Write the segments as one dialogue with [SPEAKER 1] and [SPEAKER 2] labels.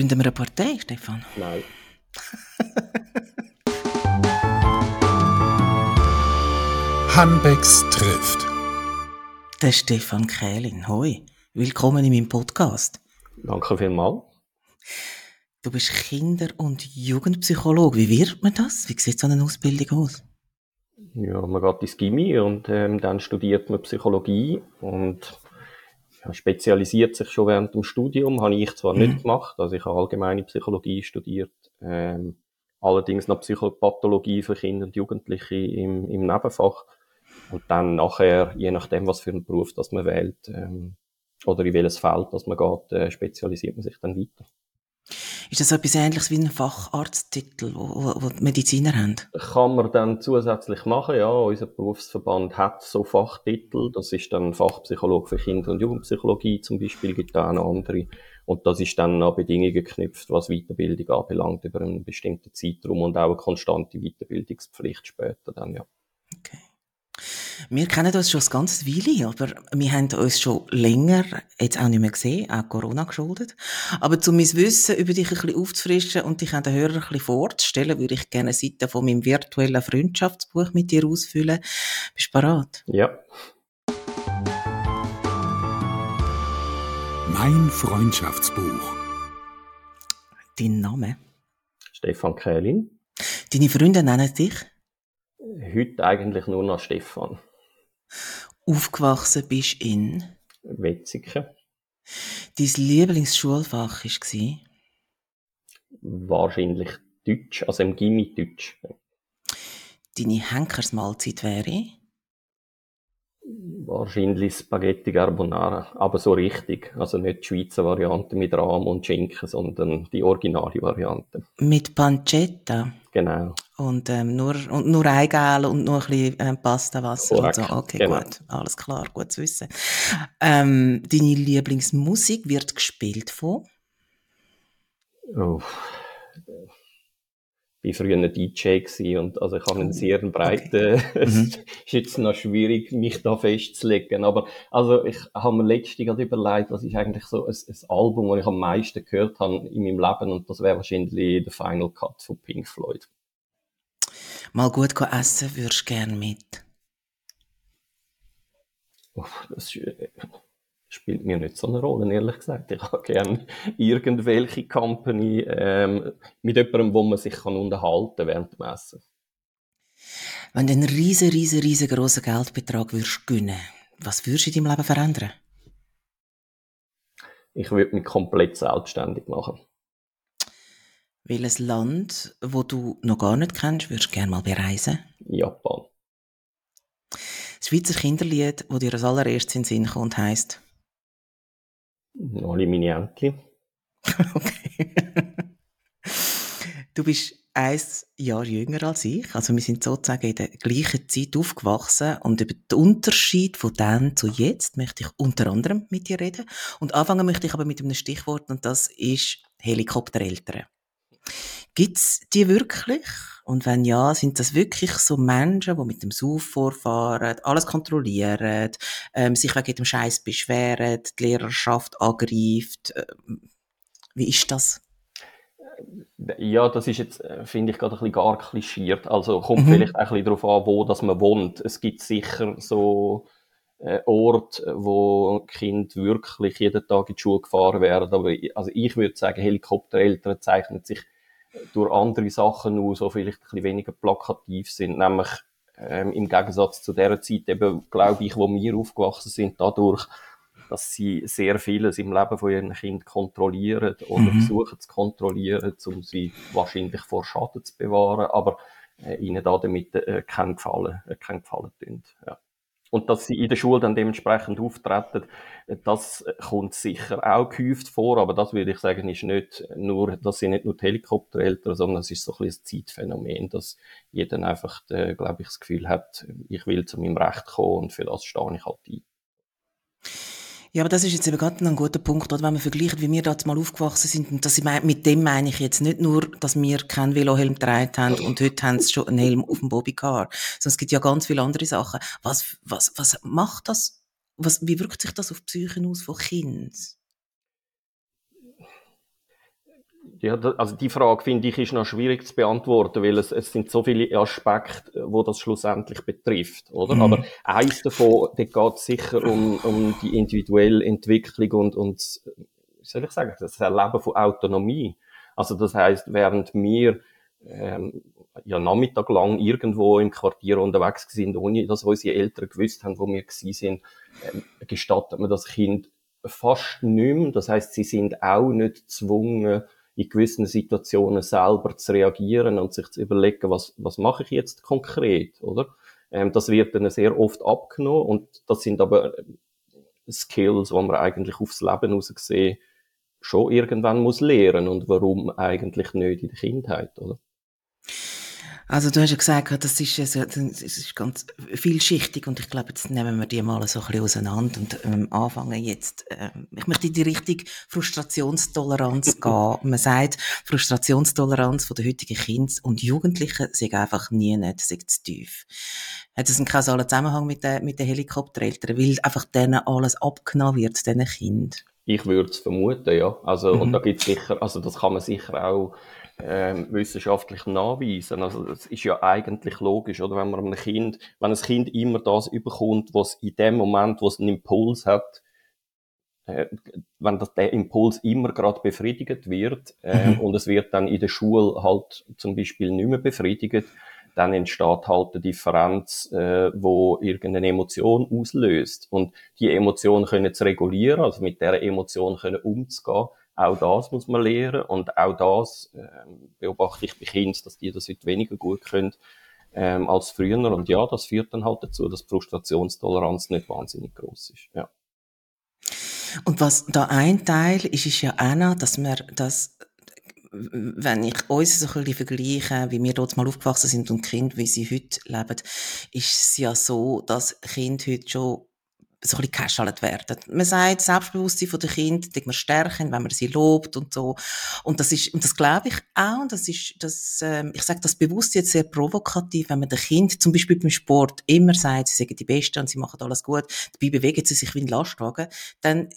[SPEAKER 1] Gründen wir eine Partei, Stefan?
[SPEAKER 2] Nein.
[SPEAKER 3] Hanbecks trifft.
[SPEAKER 1] Der Stefan Kählin. Hoi. Willkommen in meinem Podcast.
[SPEAKER 2] Danke vielmals.
[SPEAKER 1] Du bist Kinder- und Jugendpsychologe. Wie wird man das? Wie sieht so eine Ausbildung aus?
[SPEAKER 2] Ja, man geht ins Gimmi und ähm, dann studiert man Psychologie und spezialisiert sich schon während dem Studium. Habe ich zwar mhm. nicht gemacht, also ich habe allgemeine Psychologie studiert, ähm, allerdings noch Psychopathologie für Kinder und Jugendliche im, im Nebenfach. Und dann nachher, je nachdem, was für einen Beruf das man wählt, ähm, oder in welches Feld das man geht, äh, spezialisiert man sich dann weiter.
[SPEAKER 1] Ist das etwas Ähnliches wie ein Facharzttitel, wo, wo die Mediziner haben?
[SPEAKER 2] Kann man dann zusätzlich machen, ja. Unser Berufsverband hat so Fachtitel. Das ist dann Fachpsychologe für Kinder- und Jugendpsychologie zum Beispiel, gibt da auch noch andere. Und das ist dann an Bedingungen geknüpft, was Weiterbildung anbelangt, über einen bestimmten Zeitraum und auch eine konstante Weiterbildungspflicht später dann, ja.
[SPEAKER 1] Okay. Wir kennen uns schon ein ganzes Weile, aber wir haben uns schon länger jetzt auch nicht mehr gesehen, auch Corona geschuldet. Aber um mein Wissen über dich ein bisschen aufzufrischen und dich an den Hörer ein bisschen vorzustellen, würde ich gerne eine Seite von meinem virtuellen Freundschaftsbuch mit dir ausfüllen. Bist du bereit?
[SPEAKER 2] Ja.
[SPEAKER 3] Mein Freundschaftsbuch.
[SPEAKER 1] Dein Name?
[SPEAKER 2] Stefan Kählin.
[SPEAKER 1] Deine Freunde nennen dich?
[SPEAKER 2] Heute eigentlich nur noch Stefan.
[SPEAKER 1] Aufgewachsen bist in?
[SPEAKER 2] Wetzikon.
[SPEAKER 1] Dein Lieblingsschulfach war?
[SPEAKER 2] Wahrscheinlich Deutsch, also im Gimmi Deutsch.
[SPEAKER 1] Deine Henkersmahlzeit wäre?
[SPEAKER 2] Wahrscheinlich Spaghetti Carbonara, aber so richtig. Also nicht die Schweizer Variante mit Rahm und Schinken, sondern die originale Variante.
[SPEAKER 1] Mit Pancetta?
[SPEAKER 2] Genau.
[SPEAKER 1] Und, ähm, nur, und nur Eigelb und nur ein bisschen ähm, Pastawasser
[SPEAKER 2] Korrekt,
[SPEAKER 1] und so. Okay,
[SPEAKER 2] genau.
[SPEAKER 1] gut. Alles klar, gut zu wissen. Ähm, deine Lieblingsmusik wird gespielt von?
[SPEAKER 2] Oh. Ich war früher ein DJ gewesen und also ich habe einen sehr breiten,
[SPEAKER 1] Okay.
[SPEAKER 2] es
[SPEAKER 1] Mhm.
[SPEAKER 2] ist jetzt noch schwierig, mich da festzulegen, aber also ich habe mir letztens gerade überlegt, was ist eigentlich so ein, ein Album, das ich am meisten gehört habe in meinem Leben und das wäre wahrscheinlich der Final Cut von Pink Floyd.
[SPEAKER 1] Mal gut essen würdest du gerne mit?
[SPEAKER 2] Das spielt mir nicht so eine Rolle, ehrlich gesagt. Ich habe gerne irgendwelche Company ähm, mit jemandem, wo man sich kann unterhalten während dem Essen.
[SPEAKER 1] Wenn du einen riesen, riesen, riesengroßen Geldbetrag würdest gewinnen, was würdest du in deinem Leben verändern?
[SPEAKER 2] Ich würde mich komplett selbstständig machen.
[SPEAKER 1] Welches Land, wo du noch gar nicht kennst, würdest du gerne mal bereisen?
[SPEAKER 2] Japan.
[SPEAKER 1] Das Schweizer Kinderlied, das dir als allererstes in den Sinn kommt, heisst
[SPEAKER 2] Alle meine Enkel.
[SPEAKER 1] Okay. du bist ein Jahr jünger als ich. Also wir sind sozusagen in der gleichen Zeit aufgewachsen. Und über den Unterschied von dann zu jetzt möchte ich unter anderem mit dir reden. Und anfangen möchte ich aber mit einem Stichwort und das ist Helikoptereltern. Gibt's die wirklich? Und wenn ja, sind das wirklich so Menschen, die mit dem Sauf vorfahren, alles kontrollieren, ähm, sich wegen dem Scheiß beschweren, die Lehrerschaft angreift? Ähm, wie ist das?
[SPEAKER 2] Ja, das ist jetzt, äh, finde ich, gerade ein bisschen gar klischiert. Also kommt
[SPEAKER 1] Mhm.
[SPEAKER 2] vielleicht auch ein bisschen darauf an, wo dass man wohnt. Es gibt sicher so äh, Orte, wo Kinder wirklich jeden Tag in die Schule gefahren werden. Aber ich- also ich würde sagen, Helikoptereltern zeichnen sich durch andere Sachen aus, die vielleicht ein bisschen weniger plakativ sind. Nämlich ähm, im Gegensatz zu der Zeit, eben, glaube ich, wo wir aufgewachsen sind, dadurch, dass sie sehr vieles im Leben von ihren Kindern kontrollieren oder
[SPEAKER 1] Mhm.
[SPEAKER 2] versuchen zu kontrollieren, um sie wahrscheinlich vor Schaden zu bewahren, aber äh, ihnen da damit äh, keinen Gefallen, äh, keinen Gefallen tun. Ja. Und dass sie in der Schule dann dementsprechend auftreten, das kommt sicher auch gehäuft vor, aber das würde ich sagen, ist nicht nur, das sind nicht nur die Helikoptereltern, sondern es ist so ein ein Zeitphänomen, dass jeder einfach, äh, glaube ich, das Gefühl hat, ich will zu meinem Recht kommen und für das stehe ich halt ein.
[SPEAKER 1] Ja, aber das ist jetzt eben gerade ein guter Punkt, oder? wenn man vergleicht, wie wir da mal aufgewachsen sind. Und das, mit dem meine ich jetzt nicht nur, dass wir keinen Velohelm getragen haben und heute haben sie schon einen Helm auf dem Bobbycar. Sondern es gibt ja ganz viele andere Sachen. Was, was, was macht das? Was, wie wirkt sich das auf die Psyche aus von Kindern?
[SPEAKER 2] Ja, also die Frage finde ich ist noch schwierig zu beantworten, weil es, es sind so viele Aspekte, wo das schlussendlich betrifft, oder? Mhm. Aber eins davon, da geht es sicher um, um die individuelle Entwicklung und, und, wie soll ich sagen, das Erleben von Autonomie. Also das heißt, während wir ähm, ja Nachmittag lang irgendwo im Quartier unterwegs sind, ohne dass unsere Eltern gewusst haben, wo wir gewesen sind, ähm, gestattet man das Kind fast nicht mehr. Das heißt, sie sind auch nicht gezwungen, in gewissen Situationen selber zu reagieren und sich zu überlegen, was, was mache ich jetzt konkret, oder? Ähm, das wird dann sehr oft abgenommen und das sind aber äh, Skills, die man eigentlich aufs Leben heraus gesehen schon irgendwann muss lernen und warum eigentlich nicht in der Kindheit, oder?
[SPEAKER 1] Also du hast ja gesagt, das ist, also, das ist ganz vielschichtig und ich glaube, jetzt nehmen wir die mal so ein bisschen auseinander und ähm, anfangen jetzt, äh, ich möchte in die Richtung Frustrationstoleranz gehen. Man sagt, Frustrationstoleranz von den heutigen Kindern und Jugendlichen sei einfach nie nicht, sei zu tief. Hat das einen kausalen Zusammenhang mit den, mit den Helikoptereltern, weil einfach denen alles abgenommen wird, diesen Kindern?
[SPEAKER 2] Ich würde es vermuten, ja. Also, mhm. und da gibt's sicher, also das kann man sicher auch ähm, wissenschaftlich nachweisen. Also das ist ja eigentlich logisch, oder? Wenn man einem Kind, wenn ein Kind immer das überkommt, was in dem Moment, wo es einen Impuls hat, äh, wenn das, der Impuls immer gerade befriedigt wird äh, mhm. und es wird dann in der Schule halt zum Beispiel nicht mehr befriedigt, dann entsteht halt eine Differenz, äh, wo irgendeine Emotion auslöst. Und die Emotion können zu regulieren, also mit der Emotion können umzugehen, auch das muss man lernen und auch das äh, beobachte ich bei Kindern, dass die das heute weniger gut können ähm, als früher. Und ja, das führt dann halt dazu, dass die Frustrationstoleranz nicht wahnsinnig groß ist. Ja.
[SPEAKER 1] Und was da ein Teil ist, ist ja auch noch, dass wir das wenn ich uns so ein bisschen vergleiche, wie wir dort mal aufgewachsen sind und Kinder, wie sie heute leben, ist es ja so, dass Kinder heute schon so ein bisschen gehäschelt werden. Man sagt, Selbstbewusstsein von den Kindern, man stärken, wenn man sie lobt und so. Und das ist, und das glaube ich auch, und das ist, das, ähm, ich sage das bewusst jetzt sehr provokativ, wenn man den Kind zum Beispiel beim Sport immer sagt, sie sagen die Besten und sie machen alles gut, dabei bewegen sie sich wie ein Lastwagen, dann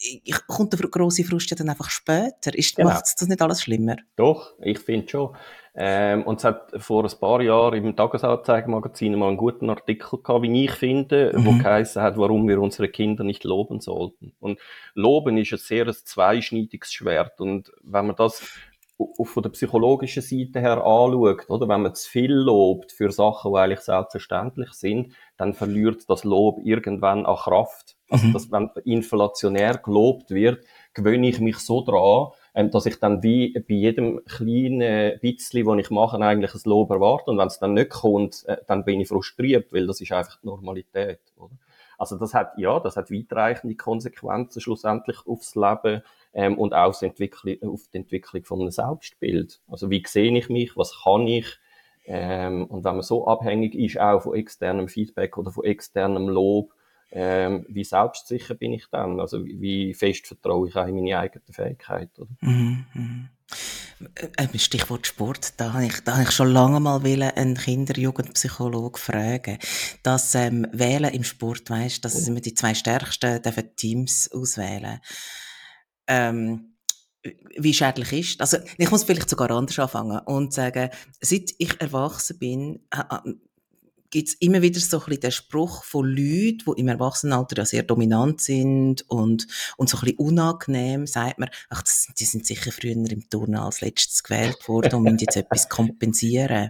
[SPEAKER 1] kommt der grosse Frust ja dann einfach später. Ist, genau. Macht das nicht alles schlimmer?
[SPEAKER 2] Doch, ich finde schon. Ähm, und es hat vor ein paar Jahren im Tagesanzeigemagazin mal einen guten Artikel gehabt, wie ich finde, mhm. wo geheißen hat, warum wir unsere Kinder nicht loben sollten. Und loben ist ein sehr ein zweischneidiges Schwert. Und wenn man das von der psychologischen Seite her anschaut, oder? Wenn man zu viel lobt für Sachen, die eigentlich selbstverständlich sind, dann verliert das Lob irgendwann an Kraft. Also, mhm. dass, wenn inflationär gelobt wird, gewöhne ich mich so dran, ähm, dass ich dann wie bei jedem kleinen bisschen, was ich mache, eigentlich ein Lob erwarte. Und wenn es dann nicht kommt, äh, dann bin ich frustriert, weil das ist einfach die Normalität, oder? Also das hat, ja, das hat weitreichende Konsequenzen schlussendlich aufs Leben ähm, und auch auf die, Entwicklung von einem Selbstbild. Also wie sehe ich mich, was kann ich? Ähm, und wenn man so abhängig ist, auch von externem Feedback oder von externem Lob, ähm, wie selbstsicher bin ich dann? Also wie, wie fest vertraue ich auch in meine eigenen Fähigkeiten? Mhm,
[SPEAKER 1] mhm. Äh, Stichwort Sport, da habe ich, da habe ich schon lange mal einen Kinder-Jugendpsychologe fragen. Das ähm, Wählen im Sport, weißt, das sind immer die zwei stärksten dürfen Teams auswählen. Ähm, wie schädlich ist. Also, ich muss vielleicht sogar anders anfangen und sagen, seit ich erwachsen bin, gibt es immer wieder so ein bisschen den Spruch von Leuten, die im Erwachsenenalter ja sehr dominant sind und, und so ein bisschen unangenehm, sagt man, ach, das, die sind sicher früher im Turnen als letztes gewählt worden und müssen jetzt etwas kompensieren.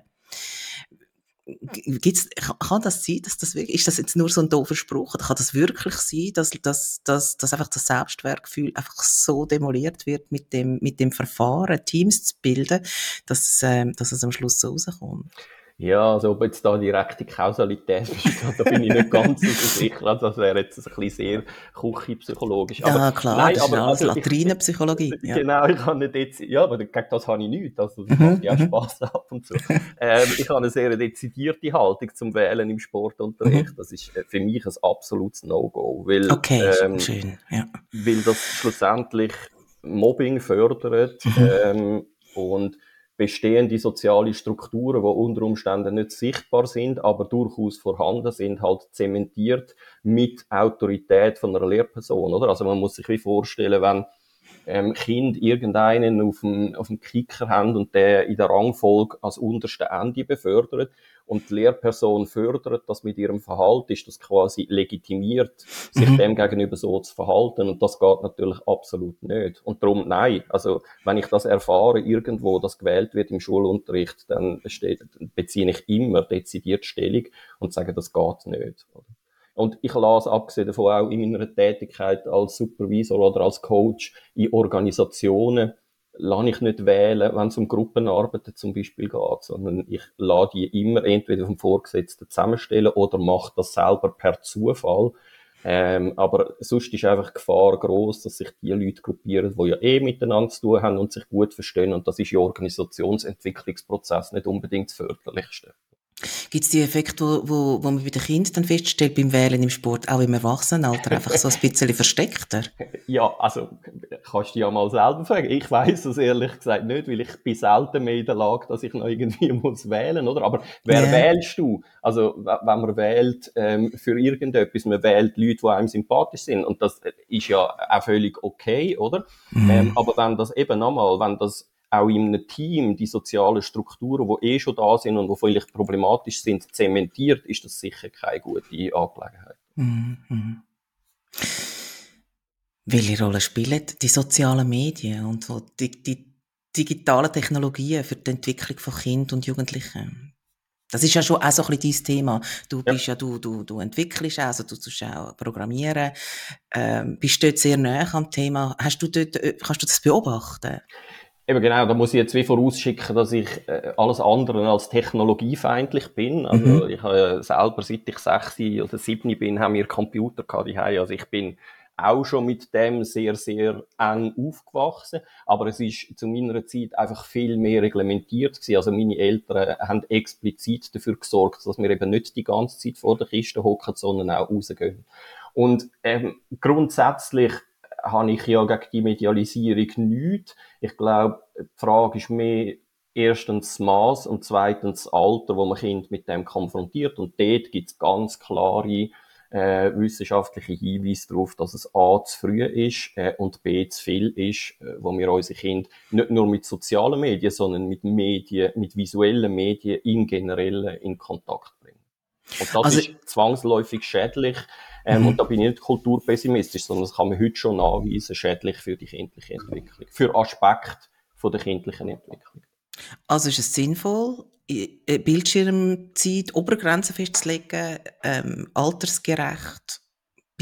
[SPEAKER 1] Gibt's, kann das sein, dass das wirklich, ist das jetzt nur so ein doofer Spruch, oder kann das wirklich sein, dass, dass, dass, dass einfach das Selbstwertgefühl einfach so demoliert wird mit dem, mit dem Verfahren, Teams zu bilden, dass, ähm, dass es am Schluss so rauskommt?
[SPEAKER 2] Ja, also ob jetzt da direkte Kausalität besteht, da bin ich nicht ganz so sicher. Also das wäre jetzt ein bisschen sehr küchenpsychologisch.
[SPEAKER 1] Ja, klar, nein, das ist aber, also, Latrinenpsychologie.
[SPEAKER 2] Ja. Genau, ich habe nicht jetzt, ja, aber gegen das habe ich nichts. Also das macht ja mhm, mhm. Spass ab und zu. ähm, ich habe eine sehr dezidierte Haltung zum Wählen im Sportunterricht. Mhm. Das ist äh, für mich ein absolutes No-Go. Weil,
[SPEAKER 1] okay, ähm, schön, ja.
[SPEAKER 2] Weil das schlussendlich Mobbing fördert ähm, und bestehende soziale Strukturen, die unter Umständen nicht sichtbar sind, aber durchaus vorhanden sind, halt zementiert mit Autorität von einer Lehrperson, oder? Also man muss sich wie vorstellen, wenn ähm, Kind irgendeinen auf dem, auf dem Kicker haben und der in der Rangfolge als unterste Ende befördert und die Lehrperson fördert das mit ihrem Verhalten, ist das quasi legitimiert, sich mhm. dem gegenüber so zu verhalten und das geht natürlich absolut nicht. Und darum nein, also wenn ich das erfahre irgendwo, dass gewählt wird im Schulunterricht, dann steht, beziehe ich immer dezidiert Stellung und sage, das geht nicht. Und ich lasse abgesehen davon auch in meiner Tätigkeit als Supervisor oder als Coach in Organisationen lasse ich nicht wählen, wenn es um Gruppenarbeiten zum Beispiel geht, sondern ich lasse die immer entweder vom Vorgesetzten zusammenstellen oder mache das selber per Zufall. Ähm, aber sonst ist einfach die Gefahr groß, dass sich die Leute gruppieren, die ja eh miteinander zu tun haben und sich gut verstehen. Und das ist im Organisationsentwicklungsprozess nicht unbedingt das Förderlichste.
[SPEAKER 1] Gibt es die Effekte, wo, wo, wo man bei den Kindern dann feststellt, beim Wählen im Sport, auch im Erwachsenenalter, einfach so ein bisschen versteckter?
[SPEAKER 2] Ja, also kannst du ja mal selber fragen. Ich weiß es ehrlich gesagt nicht, weil ich bin selten mehr in der Lage, dass ich noch irgendwie muss wählen, oder? Aber wer yeah. wählst du? Also wenn man wählt ähm, für irgendetwas, man wählt Leute, die einem sympathisch sind und das ist ja auch völlig okay, oder? Mm. Ähm, aber wenn das eben nochmal, wenn das auch in einem Team die sozialen Strukturen, die eh schon da sind und die vielleicht problematisch sind, zementiert, ist das sicher keine gute Angelegenheit. Mhm.
[SPEAKER 1] Welche Rolle spielen die sozialen Medien und die, die digitalen Technologien für die Entwicklung von Kindern und Jugendlichen? Das ist ja schon auch so ein bisschen dein Thema. Du ja. bist ja, du, du, du entwickelst also du tust auch programmieren, ähm, bist dort sehr nah am Thema. Hast du dort, kannst du das beobachten?
[SPEAKER 2] Eben genau, da muss ich jetzt wie vorausschicken, dass ich äh, alles andere als technologiefeindlich bin. Also mhm. ich habe ja selber, seit ich sechs oder sieben bin, haben wir Computer gehabt Also ich bin auch schon mit dem sehr, sehr eng aufgewachsen. Aber es ist zu meiner Zeit einfach viel mehr reglementiert gewesen. Also meine Eltern haben explizit dafür gesorgt, dass wir eben nicht die ganze Zeit vor der Kiste hocken, sondern auch rausgehen. Und ähm, grundsätzlich habe ich ja gegen die Medialisierung nichts. Ich glaube, die Frage ist mehr erstens das Maß und zweitens das Alter, wo man Kind mit dem konfrontiert. Und dort gibt es ganz klare äh, wissenschaftliche Hinweise darauf, dass es A zu früh ist äh, und B zu viel ist, äh, wo wir unsere Kinder nicht nur mit sozialen Medien, sondern mit Medien, mit visuellen Medien im Generellen in Kontakt. Und das also, ist zwangsläufig schädlich ähm, mhm. Und da bin ich nicht kulturpessimistisch, sondern das kann man heute schon nachweisen, schädlich für die kindliche Entwicklung, für Aspekte von der kindlichen Entwicklung.
[SPEAKER 1] Also ist es sinnvoll, Bildschirmzeit, Obergrenzen festzulegen, ähm, altersgerecht,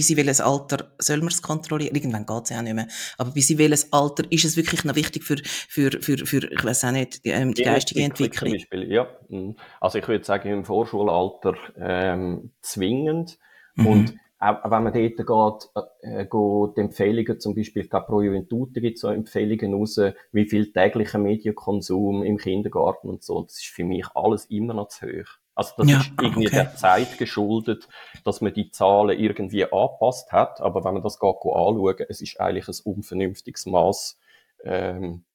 [SPEAKER 1] bis in welches Alter soll man es kontrollieren? Irgendwann geht es ja auch nicht mehr. Aber bis in welches Alter ist es wirklich noch wichtig für, für, für, für ich weiß auch nicht, die, ähm, die geistige Entwicklung?
[SPEAKER 2] Entwicklung? ja. Mhm. Also ich würde sagen, im Vorschulalter ähm, zwingend. Mhm. Und auch wenn man dort geht, äh, geht die Empfehlungen, zum Beispiel, pro Juventute gibt es so Empfehlungen raus, wie viel täglicher Medienkonsum im Kindergarten und so. Das ist für mich alles immer noch zu hoch. Also das ja, ist irgendwie okay. der Zeit geschuldet, dass man die Zahlen irgendwie angepasst hat. Aber wenn man das geht, anschauen, es ist eigentlich ein unvernünftiges Maß, ähm,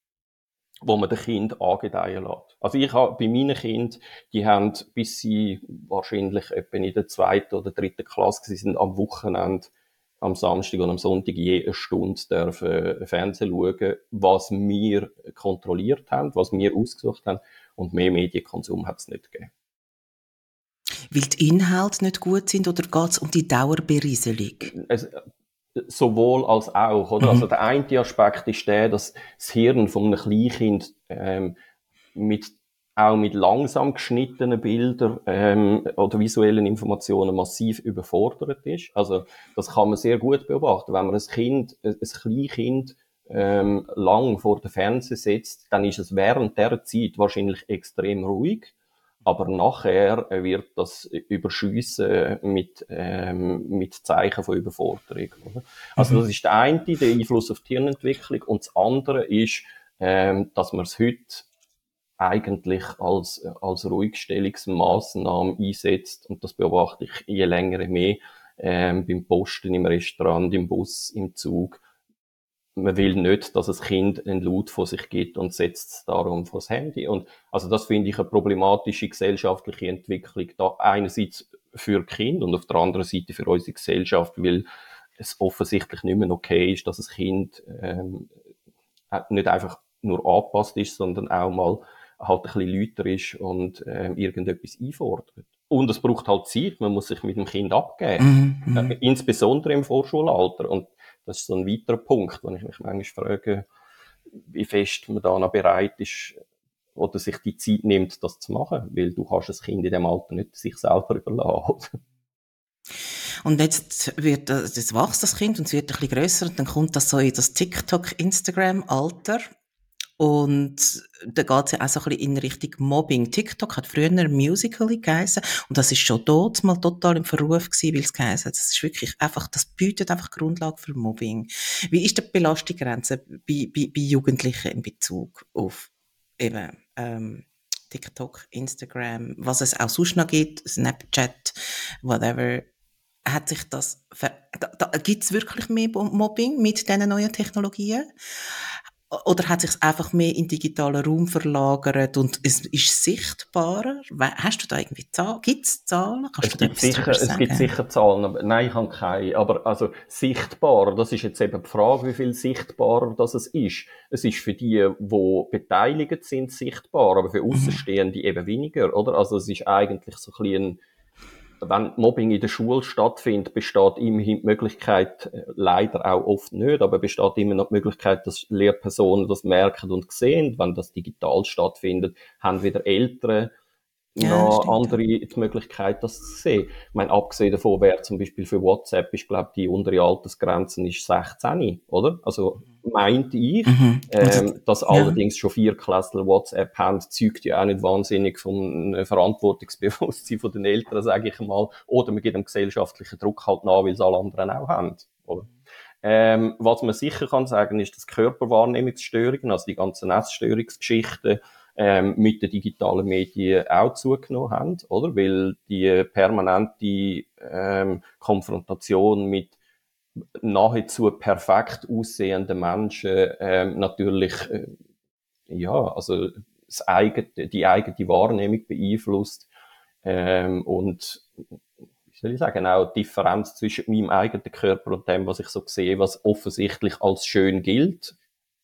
[SPEAKER 2] wo man den Kind angedeihen lässt. Also ich habe bei meinen Kindern, die haben, bis sie wahrscheinlich etwa in der zweiten oder dritten Klasse sind am Wochenende, am Samstag und am Sonntag je eine Stunde dürfen Fernsehen schauen, was wir kontrolliert haben, was wir ausgesucht haben und mehr Medienkonsum hat es nicht gegeben.
[SPEAKER 1] Weil die Inhalte nicht gut sind oder geht es um die Dauerberieselung? Es,
[SPEAKER 2] sowohl als auch, oder? Mhm. Also der eine Aspekt ist der, dass das Hirn von einem Kleinkind ähm, mit auch mit langsam geschnittenen Bildern ähm, oder visuellen Informationen massiv überfordert ist. Also das kann man sehr gut beobachten. Wenn man ein Kind, ein Kleinkind ähm, lang vor dem Fernseher setzt, dann ist es während der Zeit wahrscheinlich extrem ruhig aber nachher wird das überschüssen mit, ähm, mit Zeichen von Überforderung. Oder? Also mhm. das ist der eine, der Einfluss auf die Hirnentwicklung und das andere ist, ähm, dass man es heute eigentlich als, als Ruhigstellungsmaßnahme einsetzt und das beobachte ich je länger je mehr ähm, beim Posten, im Restaurant, im Bus, im Zug, man will nicht, dass das Kind einen Laut von sich gibt und setzt darum vor das Handy. Und also das finde ich eine problematische gesellschaftliche Entwicklung. Da einerseits für Kind und auf der anderen Seite für unsere Gesellschaft, weil es offensichtlich nicht mehr okay ist, dass das Kind ähm, äh, nicht einfach nur angepasst ist, sondern auch mal halt ein bisschen lauter ist und ähm, irgendetwas einfordert. Und es braucht halt Zeit, man muss sich mit dem Kind abgeben. Mhm, mhm. äh, insbesondere im Vorschulalter. Und das ist so ein weiterer Punkt, wo ich mich manchmal frage, wie fest man da noch bereit ist, oder sich die Zeit nimmt, das zu machen. Weil du kannst das Kind in dem Alter nicht sich selber überlassen.
[SPEAKER 1] Und jetzt wird das wächst das Kind und es wird ein bisschen grösser und dann kommt das so in das TikTok, Instagram Alter. Und da es ja auch so ein bisschen in Richtung Mobbing. TikTok hat früher Musical.ly geheißen und das ist schon dort mal total im Verruf gewesen, weil es geheißen hat. Das ist wirklich einfach, das bietet einfach Grundlage für Mobbing. Wie ist die Belastungsgrenze bei, bei, bei Jugendlichen in Bezug auf eben ähm, TikTok, Instagram, was es auch sonst noch gibt, Snapchat, whatever, hat sich das, ver da, da gibt es wirklich mehr Mobbing mit diesen neuen Technologien? Oder hat sich einfach mehr in digitalen Raum verlagert und es ist sichtbarer? Hast du da irgendwie Zahlen? Gibt es Zahlen?
[SPEAKER 2] Kannst es, gibt sicher, es gibt sicher Zahlen, aber nein, ich habe keine. Aber also sichtbarer, das ist jetzt eben die Frage, wie viel sichtbarer das es ist. Es ist für die, die beteiligt sind, sichtbar, aber für mhm. Außenstehende mhm. eben weniger, oder? Also es ist eigentlich so ein bisschen wenn Mobbing in der Schule stattfindet, besteht immerhin die Möglichkeit, äh, leider auch oft nicht, aber besteht immer noch die Möglichkeit, dass Lehrpersonen das merken und sehen. Wenn das digital stattfindet, haben wieder Eltern ja, noch andere die Möglichkeit, das zu sehen. Ich meine, abgesehen davon wäre zum Beispiel für WhatsApp, ich glaube, die untere Altersgrenze ist 16, oder? Also, meinte ich, mhm. ähm, dass ja. allerdings schon vier Klässler WhatsApp haben, zeugt ja auch nicht wahnsinnig vom äh, Verantwortungsbewusstsein von den Eltern, sage ich mal. Oder man gibt dem gesellschaftlichen Druck halt nach, weil es alle anderen auch haben, oder? Ähm, was man sicher kann sagen, ist, dass Körperwahrnehmungsstörungen, also die ganzen Essstörungsgeschichten, ähm, mit den digitalen Medien auch zugenommen haben, oder? Weil die permanente ähm, Konfrontation mit nahezu perfekt aussehenden Menschen ähm, natürlich äh, ja also das eigene, die eigene Wahrnehmung beeinflusst ähm, und wie soll ich sagen auch die Differenz zwischen meinem eigenen Körper und dem was ich so sehe was offensichtlich als schön gilt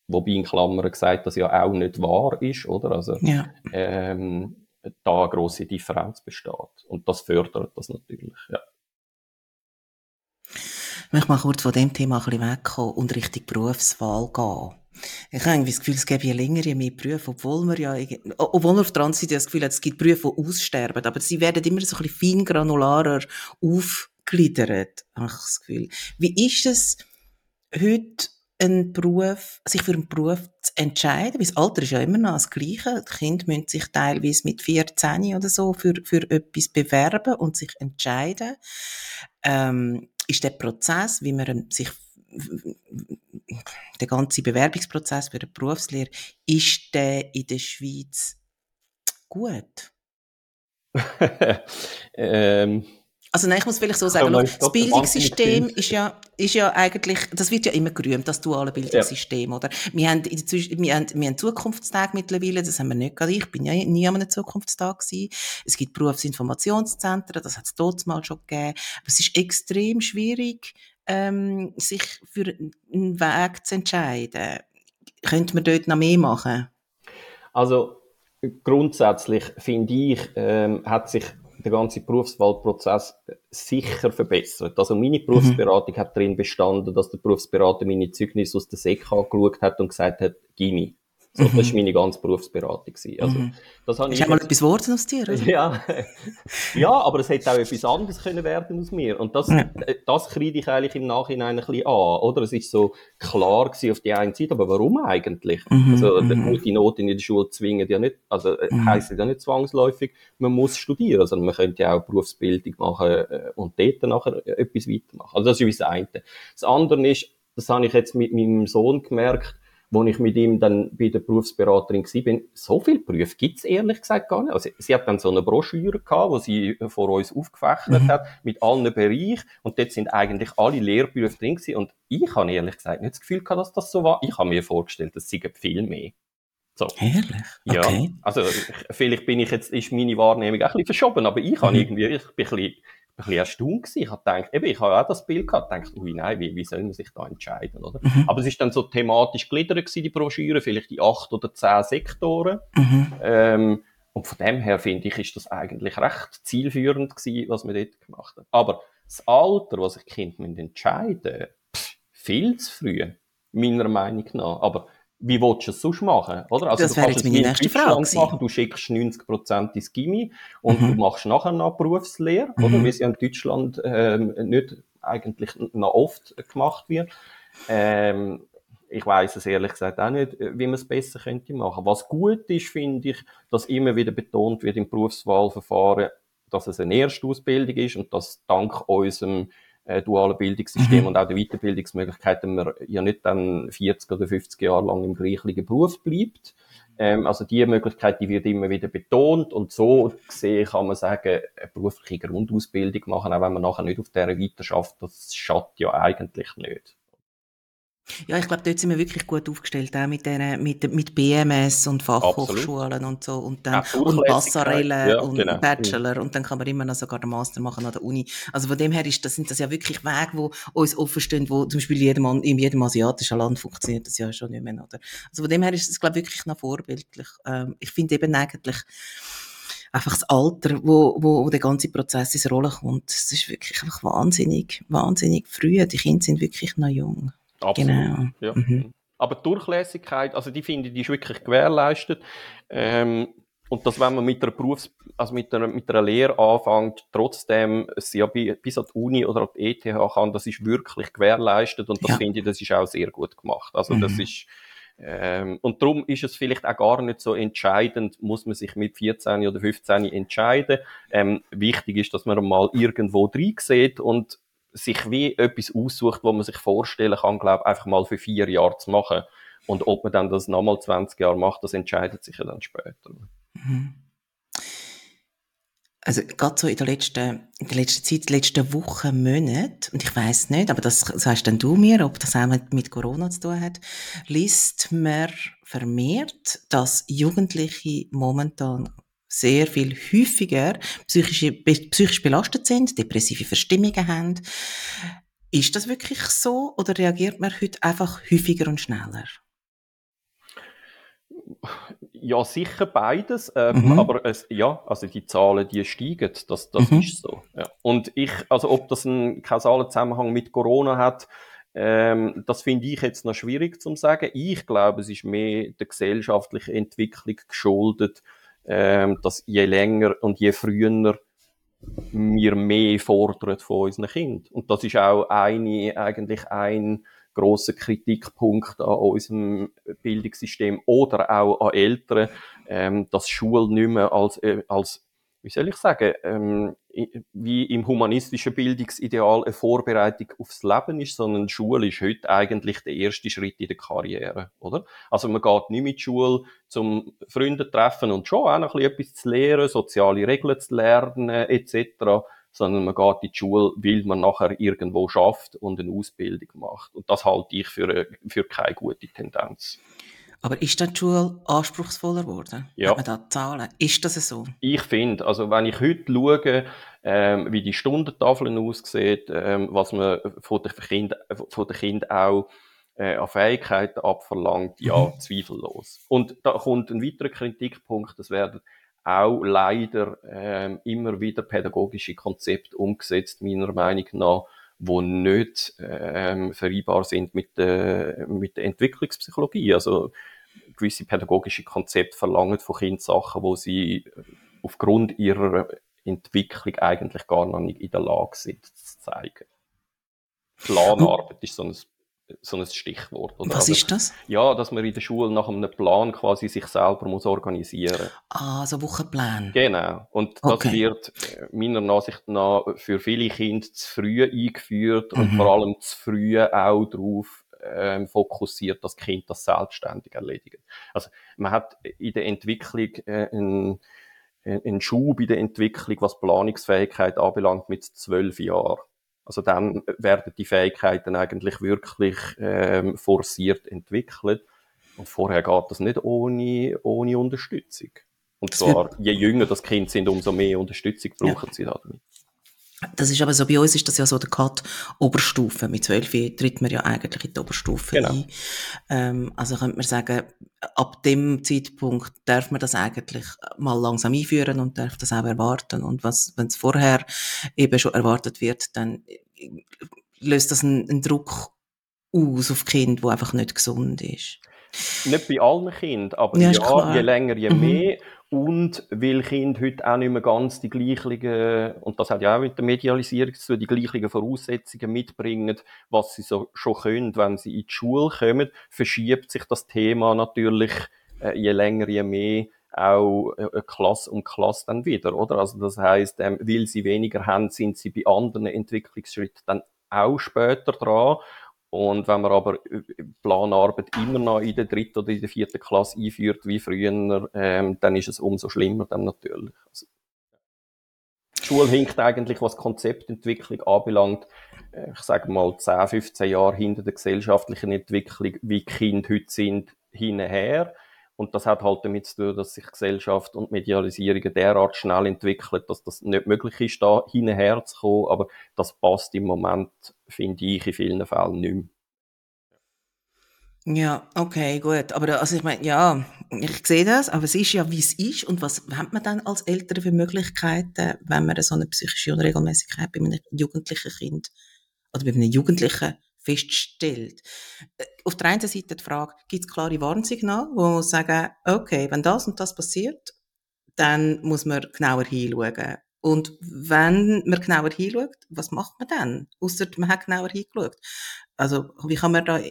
[SPEAKER 2] Wobei in Klammern gesagt, dass ja auch nicht wahr ist, oder? Also, ja. ähm, da eine grosse Differenz besteht. Und das fördert das natürlich, ja.
[SPEAKER 1] Ich möchte mal kurz von dem Thema ein bisschen wegkommen und Richtung Berufswahl gehen. Ich habe das Gefühl, es gäbe je länger, je mehr Berufe, obwohl man ja, obwohl man auf der anderen Seite das Gefühl hat, es gibt Berufe, die aussterben, aber sie werden immer so ein bisschen feingranularer aufgliedert, habe ich das Gefühl. Wie ist es heute einen Beruf, sich für einen Beruf zu entscheiden, weil das Alter ist ja immer noch das Gleiche. Die Kinder müssen sich teilweise mit 14 oder so für, für etwas bewerben und sich entscheiden. Ähm, ist der Prozess, wie man sich der ganze Bewerbungsprozess für eine Berufslehre, ist der in der Schweiz gut? ähm also nein, ich muss vielleicht so sagen, noch, das Bildungssystem ist ja, ist ja eigentlich, das wird ja immer gerühmt, das duale Bildungssystem, ja. oder? Wir haben, in wir haben, wir haben Zukunftstag mittlerweile, das haben wir nicht gerade, ich bin ja nie an einem Zukunftstag gewesen. Es gibt Berufsinformationszentren, das hat es dort mal schon gegeben. Aber es ist extrem schwierig, ähm, sich für einen Weg zu entscheiden. Könnte man dort noch mehr machen?
[SPEAKER 2] Also, grundsätzlich finde ich, ähm, hat sich der ganze Berufswahlprozess sicher verbessert. Also meine. Berufsberatung mhm. hat darin bestanden, dass der Berufsberater meine Zeugnisse aus der SEC angeschaut hat und gesagt hat, gimme. So, mhm. Das war meine ganze Berufsberatung. Also,
[SPEAKER 1] mhm. das habe ich ist mal etwas geworden aus dir? Oder?
[SPEAKER 2] Ja. ja, aber es hätte auch etwas anderes können werden aus mir. Und das, ja. das kriege ich eigentlich im Nachhinein ein bisschen an, oder? Es ist so klar gewesen auf die einen Seite, aber warum eigentlich? Mhm. Also, mhm. die Noten in der Schule zwingen ja nicht, also, äh, mhm. heisst ja nicht zwangsläufig, man muss studieren, sondern man könnte ja auch Berufsbildung machen äh, und dort nachher etwas weitermachen. Also, das ist das eine. Das andere ist, das habe ich jetzt mit meinem Sohn gemerkt, wo ich mit ihm dann bei der Berufsberaterin bin, so viel Berufe gibt's ehrlich gesagt gar nicht. Also, sie hat dann so eine Broschüre gehabt, wo sie vor uns aufgefächert mhm. hat, mit allen Bereichen, und dort sind eigentlich alle Lehrberufe drin gewesen, und ich habe ehrlich gesagt nicht das Gefühl gehabt, dass das so war. Ich habe mir vorgestellt, es sei viel mehr.
[SPEAKER 1] So. Ehrlich?
[SPEAKER 2] Okay. Ja. Also, vielleicht bin ich jetzt, ist meine Wahrnehmung auch ein bisschen verschoben, aber ich habe mhm. irgendwie, ich bin ein bisschen, ein bisschen erstaunt gewesen. Ich habe gedacht, eben, ich habe auch das Bild gehabt, gedacht, ui, nein, wie, wie soll man sich da entscheiden, oder? Mhm. Aber es ist dann so thematisch gliedert gewesen, die Broschüre, vielleicht die acht oder zehn Sektoren. Mhm. Ähm, und von dem her finde ich, ist das eigentlich recht zielführend gewesen, was wir dort gemacht haben. Aber das Alter, was sich Kind entscheiden, pff, viel zu früh, meiner Meinung nach. Aber wie willst du es sonst machen? Oder?
[SPEAKER 1] Also, das wäre jetzt meine nächste Frage. Machen.
[SPEAKER 2] Du schickst 90% ins Gimmi und mhm. du machst nachher noch Berufslehre, mhm. oder? Wie es ja in Deutschland ähm, nicht eigentlich noch oft gemacht wird. Ähm, ich weiß es ehrlich gesagt auch nicht, wie man es besser könnte machen. Was gut ist, finde ich, dass immer wieder betont wird im Berufswahlverfahren, dass es eine Erstausbildung ist und dass dank unserem äh, dualen Bildungssystem mhm. und auch der Weiterbildungsmöglichkeiten man ja nicht dann 40 oder 50 Jahre lang im gleichen Beruf bleibt. Ähm, also die Möglichkeit, die wird immer wieder betont und so gesehen kann man sagen, eine berufliche Grundausbildung machen, auch wenn man nachher nicht auf dieser Weiterschaft, das schadet ja eigentlich nicht.
[SPEAKER 1] Ja, ich glaube, dort sind wir wirklich gut aufgestellt, auch mit, denen, mit, mit BMS und Fachhochschulen Absolut. und so und dann ja, und Passarellen ja, und genau. Bachelor und dann kann man immer noch sogar den Master machen an der Uni. Also von dem her ist das, sind das ja wirklich Wege, die uns offen stehen, wo zum Beispiel jedem, in jedem asiatischen Land funktioniert das ja schon nicht mehr, oder? Also von dem her ist das, glaube ich, wirklich noch vorbildlich. Ähm, ich finde eben eigentlich, einfach das Alter, wo, wo, wo der ganze Prozess ins Rollen kommt, das ist wirklich einfach wahnsinnig, wahnsinnig früh. Die Kinder sind wirklich noch jung.
[SPEAKER 2] Absolut. Genau. Ja. Mhm. Aber die Durchlässigkeit, also die finde ich, die ist wirklich gewährleistet. Ähm, und dass, wenn man mit einer Berufs-, also mit einer, mit einer Lehre anfängt, trotzdem sie ja bis an die Uni oder an die ETH kann, das ist wirklich gewährleistet und das ja. finde ich, das ist auch sehr gut gemacht. Also mhm. das ist, ähm, und darum ist es vielleicht auch gar nicht so entscheidend, muss man sich mit 14 oder 15 entscheiden. Ähm, wichtig ist, dass man mal irgendwo drin sieht und sich wie etwas aussucht, wo man sich vorstellen kann, glaube einfach mal für vier Jahre zu machen. Und ob man dann das nochmal 20 Jahre macht, das entscheidet sich ja dann später. Mhm.
[SPEAKER 1] Also gerade so in der letzten, in der letzten Zeit, letzten Wochen, Monate, und ich weiß nicht, aber das sagst dann du mir, ob das auch mit Corona zu tun hat, liest man vermehrt, dass Jugendliche momentan sehr viel häufiger psychisch, psychisch belastet sind, depressive Verstimmungen haben. Ist das wirklich so oder reagiert man heute einfach häufiger und schneller?
[SPEAKER 2] Ja, sicher beides. Ähm, mhm. Aber es, ja, also die Zahlen, die steigen, das, das mhm. ist so. Ja. Und ich, also ob das einen kausalen Zusammenhang mit Corona hat, ähm, das finde ich jetzt noch schwierig zu sagen. Ich glaube, es ist mehr der gesellschaftlichen Entwicklung geschuldet, ähm, dass je länger und je früher wir mehr fordern von unseren Kindern. Und das ist auch eine, eigentlich ein großer Kritikpunkt an unserem Bildungssystem oder auch an Eltern, ähm, dass Schule nicht mehr als, äh, als wie soll ich sagen, ähm, wie im humanistischen Bildungsideal eine Vorbereitung aufs Leben ist, sondern Schule ist heute eigentlich der erste Schritt in der Karriere, oder? Also man geht nicht mit Schule zum Freunde treffen und schon auch noch etwas zu lernen, soziale Regeln zu lernen, etc., sondern man geht in die Schule, weil man nachher irgendwo schafft und eine Ausbildung macht. Und das halte ich für, für keine gute Tendenz.
[SPEAKER 1] Aber ist dann die Schule anspruchsvoller geworden?
[SPEAKER 2] Ja.
[SPEAKER 1] Hat man da Zahlen? Ist das so?
[SPEAKER 2] Ich finde, also wenn ich heute schaue, ähm, wie die Stundentafeln aussehen, ähm, was man von den Kindern, auch äh, an Fähigkeiten abverlangt, ja, mhm. zweifellos. Und da kommt ein weiterer Kritikpunkt, das werden auch leider ähm, immer wieder pädagogische Konzepte umgesetzt, meiner Meinung nach, wo nicht ähm, vereinbar sind mit der, mit der Entwicklungspsychologie. Also gewisse pädagogische Konzepte verlangen von Kindern Sachen, wo sie aufgrund ihrer Entwicklung eigentlich gar noch nicht in der Lage sind zu zeigen. Planarbeit ist so ein so ein Stichwort.
[SPEAKER 1] Oder? Was also, ist das?
[SPEAKER 2] Ja, dass man in der Schule nach einem Plan quasi sich selber muss organisieren
[SPEAKER 1] Ah, so Wochenplan.
[SPEAKER 2] Genau. Und das okay. wird äh, meiner Ansicht nach für viele Kinder zu früh eingeführt mhm. und vor allem zu früh auch darauf ähm, fokussiert, dass Kind das selbstständig erledigen. Also man hat in der Entwicklung äh, einen, einen Schub in der Entwicklung, was Planungsfähigkeit anbelangt, mit zwölf Jahren. Also dann werden die Fähigkeiten eigentlich wirklich ähm, forciert entwickelt. Und vorher geht das nicht ohne, ohne Unterstützung. Und zwar, je jünger das Kind sind, umso mehr Unterstützung brauchen ja. sie damit.
[SPEAKER 1] Das ist aber so, bei uns ist das ja so der Cut Oberstufe. Mit zwölf tritt man ja eigentlich in die Oberstufe genau. ein. Ähm, also könnte man sagen, ab dem Zeitpunkt darf man das eigentlich mal langsam einführen und darf das auch erwarten. Und was, wenn es vorher eben schon erwartet wird, dann löst das einen, einen Druck aus auf Kind, wo einfach nicht gesund ist.
[SPEAKER 2] Nicht bei allen Kindern, aber ja, ja je länger, je mhm. mehr. Und weil Kinder heute auch nicht mehr ganz die gleichen, und das hat ja auch mit der Medialisierung zu tun, die gleichen Voraussetzungen mitbringen, was sie so schon können, wenn sie in die Schule kommen, verschiebt sich das Thema natürlich äh, je länger, je mehr auch äh, Klasse um Klasse dann wieder, oder? Also das heißt, ähm, weil sie weniger haben, sind sie bei anderen Entwicklungsschritten dann auch später dran und wenn man aber Planarbeit immer noch in der dritten oder in der vierten Klasse einführt wie früher, ähm, dann ist es umso schlimmer dann natürlich. Also, die Schule hinkt eigentlich, was Konzeptentwicklung anbelangt, äh, ich sage mal 10, 15 Jahre hinter der gesellschaftlichen Entwicklung, wie Kinder heute sind, hinher. Und das hat halt damit zu tun, dass sich Gesellschaft und Medialisierung derart schnell entwickelt, dass das nicht möglich ist, da hinher zu kommen. Aber das passt im Moment, finde ich, in vielen Fällen nicht mehr.
[SPEAKER 1] Ja, okay, gut. Aber also ich meine, ja, ich sehe das, aber es ist ja, wie es ist. Und was hat man dann als Eltern für Möglichkeiten, wenn man so eine psychische Unregelmäßigkeit bei einem jugendlichen Kind oder bei einem Jugendlichen feststellt. Äh, auf der einen Seite die Frage, gibt es klare Warnsignale, wo man sagen, okay, wenn das und das passiert, dann muss man genauer hinschauen. Und wenn man genauer hinschaut, was macht man dann? Ausser man hat genauer hingeschaut. Also, wie kann man da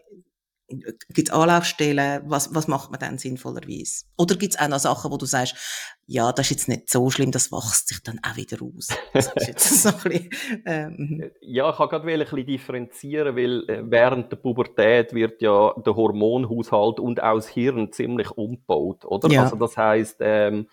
[SPEAKER 1] Gibt es Anlaufstellen? Was, was macht man dann sinnvollerweise? Oder gibt es auch noch Sachen, wo du sagst, ja, das ist jetzt nicht so schlimm, das wächst sich dann auch wieder aus?
[SPEAKER 2] so bisschen, ähm. Ja, ich kann gerade ein bisschen differenzieren, weil äh, während der Pubertät wird ja der Hormonhaushalt und auch das Hirn ziemlich umgebaut, oder? Ja. Also das heißt, ähm,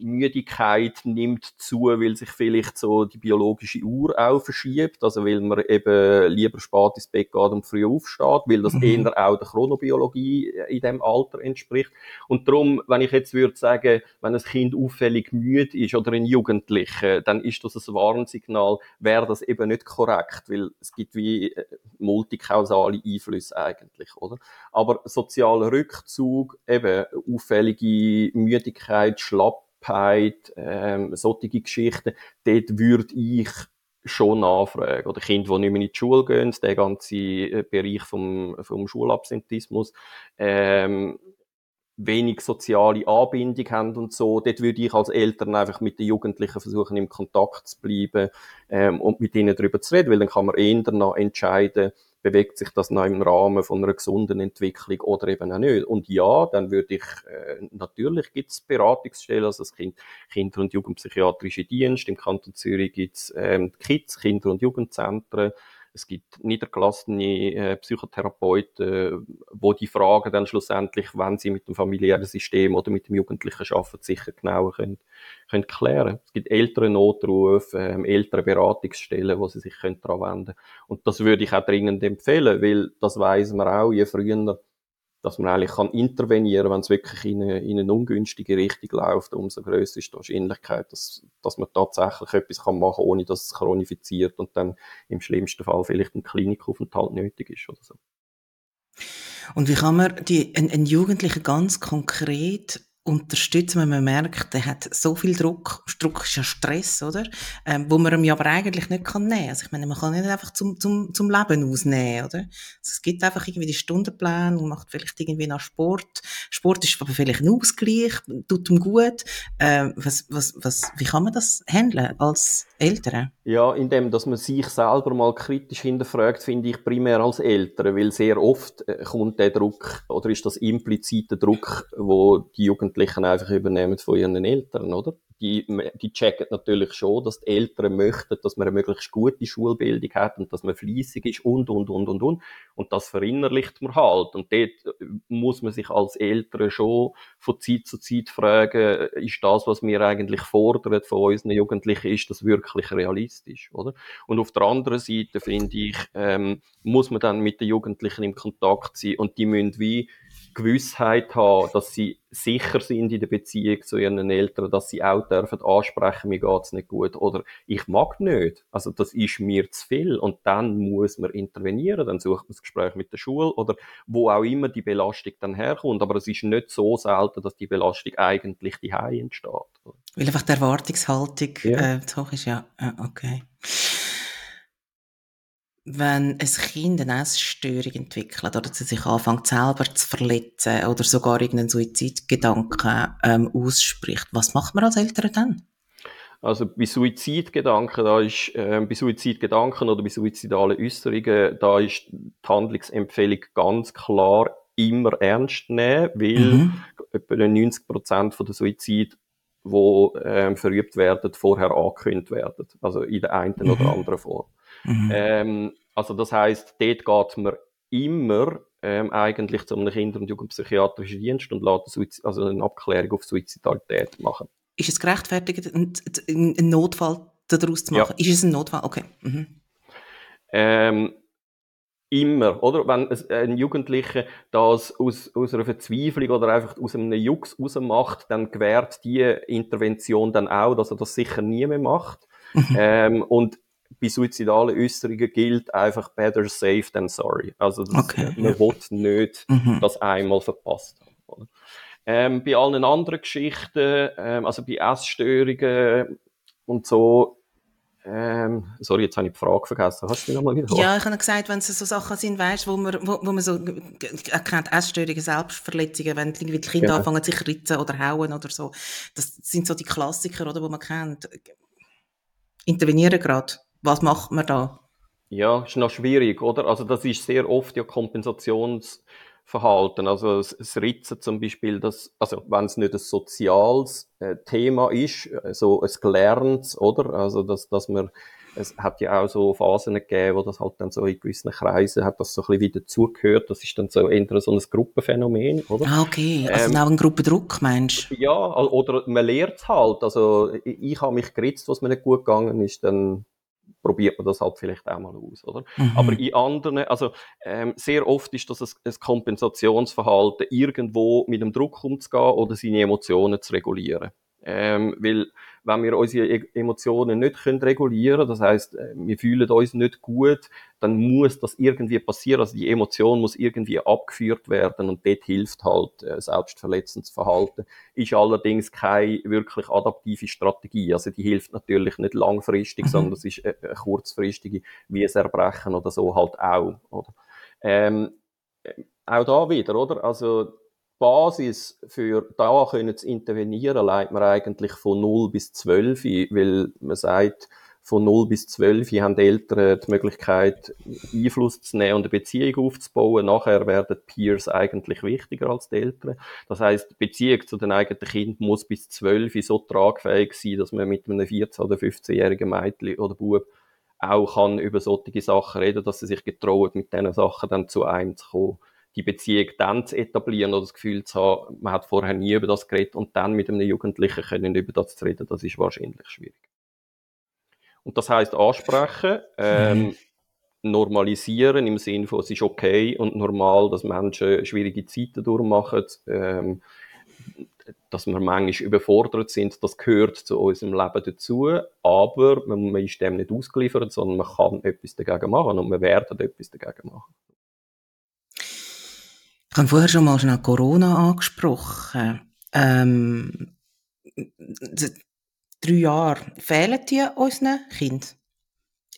[SPEAKER 2] Müdigkeit nimmt zu, weil sich vielleicht so die biologische Uhr auch verschiebt, also weil man eben lieber spät ins Bett geht und früh aufsteht, weil das mhm. eher auch der Chronobiologie in dem Alter entspricht. Und darum, wenn ich jetzt würde sagen, wenn ein Kind auffällig müde ist oder ein Jugendlicher, dann ist das ein Warnsignal, wäre das eben nicht korrekt, weil es gibt wie äh, multikausale Einflüsse eigentlich, oder? Aber sozialer Rückzug, eben auffällige Müdigkeit, Schlapp Knappheit, ähm, solche Geschichten, dort würde ich schon nachfragen. Oder Kinder, die nicht mehr in die Schule gehen, der ganze äh, Bereich vom, vom Schulabsentismus, ähm, wenig soziale Anbindung haben und so, dort würde ich als Eltern einfach mit den Jugendlichen versuchen, im Kontakt zu bleiben ähm, und mit ihnen darüber zu reden, weil dann kann man eher noch entscheiden, bewegt sich das noch im Rahmen von einer gesunden Entwicklung oder eben auch nicht. Und ja, dann würde ich, äh, natürlich gibt es Beratungsstellen, also das kind, Kinder- und Jugendpsychiatrische Dienst, im Kanton Zürich gibt es ähm, KIDS, Kinder- und Jugendzentren, es gibt niedergelassene äh, Psychotherapeuten, wo die Fragen dann schlussendlich, wenn sie mit dem familiären System oder mit dem Jugendlichen arbeiten, sicher genauer können, können klären. Es gibt ältere Notrufe, äh, ältere Beratungsstellen, wo sie sich können daran wenden. Und das würde ich auch dringend empfehlen, weil das weiß man auch, je früher dass man eigentlich kann intervenieren, wenn es wirklich in eine, in eine ungünstige Richtung läuft, umso größer ist die Wahrscheinlichkeit, dass, dass man tatsächlich etwas kann machen kann, ohne dass es chronifiziert und dann im schlimmsten Fall vielleicht ein Klinikaufenthalt nötig ist oder so.
[SPEAKER 1] Und wie kann man die, einen, einen Jugendlichen ganz konkret unterstützen, wenn man merkt, der hat so viel Druck, Druck ist ja Stress, oder? Ähm, wo man ihm aber eigentlich nicht kann nehmen. Also ich meine, man kann nicht einfach zum, zum, zum Leben ausnehmen, oder? Also es gibt einfach irgendwie die Stundenpläne und macht vielleicht irgendwie noch Sport. Sport ist aber vielleicht ein Ausgleich, tut ihm gut. Ähm, was, was, was, wie kann man das handeln als Eltern?
[SPEAKER 2] Ja, indem, dass man sich selber mal kritisch hinterfragt, finde ich primär als Eltern, weil sehr oft äh, kommt der Druck, oder ist das implizite Druck, wo die Jugend Jugendlichen einfach übernehmen von ihren Eltern, oder? Die, die checken natürlich schon, dass die Eltern möchten, dass man eine möglichst gute Schulbildung hat und dass man fließig ist und, und, und, und, und. Und das verinnerlicht man halt. Und dort äh, muss man sich als Eltern schon von Zeit zu Zeit fragen, ist das, was wir eigentlich fordern von unseren Jugendlichen, ist das wirklich realistisch, oder? Und auf der anderen Seite, finde ich, ähm, muss man dann mit den Jugendlichen im Kontakt sein und die müssen wie Gewissheit haben, dass sie sicher sind in der Beziehung zu ihren Eltern, dass sie auch dürfen ansprechen, mir geht's nicht gut oder ich mag nicht. Also das ist mir zu viel und dann muss man intervenieren, dann sucht man das Gespräch mit der Schule oder wo auch immer die Belastung dann herkommt. Aber es ist nicht so selten, dass die Belastung eigentlich die entsteht.
[SPEAKER 1] Weil einfach die Erwartungshaltung ja. äh, zu hoch ist, ja. ja okay wenn ein Kind eine Essstörung entwickelt oder sie sich anfängt selber zu verletzen oder sogar irgendeinen Suizidgedanken ähm, ausspricht, was macht man als Eltern dann?
[SPEAKER 2] Also bei Suizidgedanken, da ist, äh, bei Suizidgedanken oder bei suizidalen Äußerungen, da ist die Handlungsempfehlung ganz klar immer ernst nehmen, weil mhm. etwa 90 Prozent der Suizid, die ähm, verübt werden, vorher angekündigt werden. Also in der einen mhm. oder anderen Form. Mhm. Ähm, also das heißt, dort geht man immer ähm, eigentlich zu einem Kinder- und Jugendpsychiatrischen Dienst und lässt also eine Abklärung auf Suizidalität machen.
[SPEAKER 1] Ist es gerechtfertigt, einen Notfall daraus zu machen? Ja. Ist es ein Notfall? Okay. Mhm.
[SPEAKER 2] Ähm, immer, oder? Wenn ein Jugendlicher das aus, aus einer Verzweiflung oder einfach aus einem Jux rausmacht, dann gewährt die Intervention dann auch, dass er das sicher nie mehr macht. Mhm. Ähm, und bei suizidalen Äußerungen gilt einfach better safe than sorry. Also das, okay, man will nicht mhm. das einmal verpasst haben. Ähm, bei allen anderen Geschichten, ähm, also bei Essstörungen und so, ähm, sorry, jetzt habe ich die Frage vergessen. Hast du die nochmal wieder?
[SPEAKER 1] Ja, ich habe gesagt, wenn es so Sachen sind, weißt, wo man, wo, wo man so erkennt, Essstörungen, Selbstverletzungen, wenn die Kinder ja. Genau. anfangen sich ritzen oder hauen oder so. Das sind so die Klassiker, oder, wo man kennt. Intervenieren gerade was macht man da?
[SPEAKER 2] Ja, ist noch schwierig, oder? Also das ist sehr oft ja Kompensationsverhalten. Also das Ritzen zum Beispiel, das, also wenn es nicht ein soziales äh, Thema ist, äh, so ein gelerntes, oder? Also dass, dass man es hat ja auch so Phasen gegeben, wo das halt dann so in gewissen Kreisen hat das so ein bisschen wieder zugehört. Das ist dann so eher so ein Gruppenphänomen, oder?
[SPEAKER 1] Ah, okay. Also ähm, auch ein Gruppendruck, meinst
[SPEAKER 2] du? Ja, oder man lernt es halt. Also ich, ich habe mich geritzt, was mir nicht gut gegangen ist, dann probiert man das halt vielleicht auch mal aus, oder? Mhm. Aber in anderen, also ähm, sehr oft ist das ein, ein Kompensationsverhalten, irgendwo mit dem Druck umzugehen oder seine Emotionen zu regulieren. Ähm, weil wenn wir unsere e-, Emotionen nicht können regulieren das heißt, äh, wir fühlen uns nicht gut, dann muss das irgendwie passieren. Also die Emotion muss irgendwie abgeführt werden und dort hilft halt äh, selbstverletzendes Verhalten. Ist allerdings keine wirklich adaptive Strategie. Also die hilft natürlich nicht langfristig, mhm. sondern das ist eine, eine kurzfristige, wie es Erbrechen oder so halt auch. Oder? Ähm, äh, auch da wieder, oder? Also Basis für da können zu intervenieren, leitet man eigentlich von 0 bis 12, weil man sagt, von 0 bis 12 haben die Eltern die Möglichkeit, Einfluss zu nehmen und eine Beziehung aufzubauen. Nachher werden Peers eigentlich wichtiger als die Eltern. Das heißt, die Beziehung zu den eigenen Kindern muss bis 12 so tragfähig sein, dass man mit einem 14- oder 15-jährigen Mädchen oder Bub auch kann über solche Sachen reden, dass sie sich getrauen, mit diesen Sachen dann zu einem zu kommen die Beziehung dann zu etablieren oder das Gefühl zu haben, man hat vorher nie über das geredet und dann mit einem Jugendlichen können über das zu reden, das ist wahrscheinlich schwierig. Und das heißt ansprechen, ähm, mhm. normalisieren im Sinne von, es ist okay und normal, dass Menschen schwierige Zeiten durchmachen, ähm, dass wir manchmal überfordert sind, das gehört zu unserem Leben dazu, aber man ist dem nicht ausgeliefert, sondern man kann etwas dagegen machen und wir werden etwas dagegen machen.
[SPEAKER 1] Ich habe vorher schon mal schnell Corona angesprochen. Ähm, drei Jahre fehlen die unseren Kindern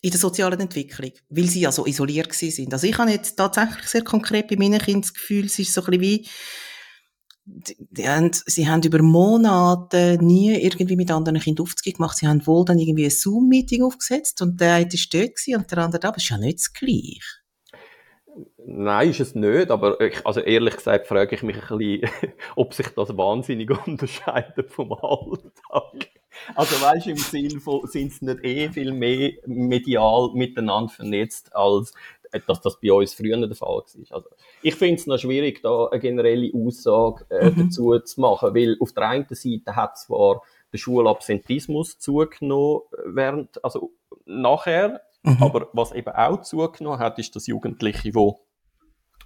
[SPEAKER 1] in der sozialen Entwicklung, weil sie ja so isoliert sind. Also ich habe jetzt tatsächlich sehr konkret bei meinen Kindern das Gefühl, es ist so ein bisschen wie, sie haben über Monate nie irgendwie mit anderen Kindern aufzugehen gemacht. Sie haben wohl dann irgendwie ein Zoom-Meeting aufgesetzt und der eine ist dort und der andere da, aber es ist ja nicht das Gleiche.
[SPEAKER 2] Nein, ist es nicht, aber ich, also ehrlich gesagt frage ich mich ein bisschen, ob sich das wahnsinnig unterscheidet vom Alltag. Also weißt du, im Sinn von, sind es nicht eh viel mehr medial miteinander vernetzt, als dass das bei uns früher der Fall war. Also, ich finde es noch schwierig, da eine generelle Aussage äh, mhm. dazu zu machen, weil auf der einen Seite hat zwar der Schulabsentismus zugenommen, während, also nachher, Mhm. Aber was eben auch zugenommen hat, ist, dass Jugendliche, die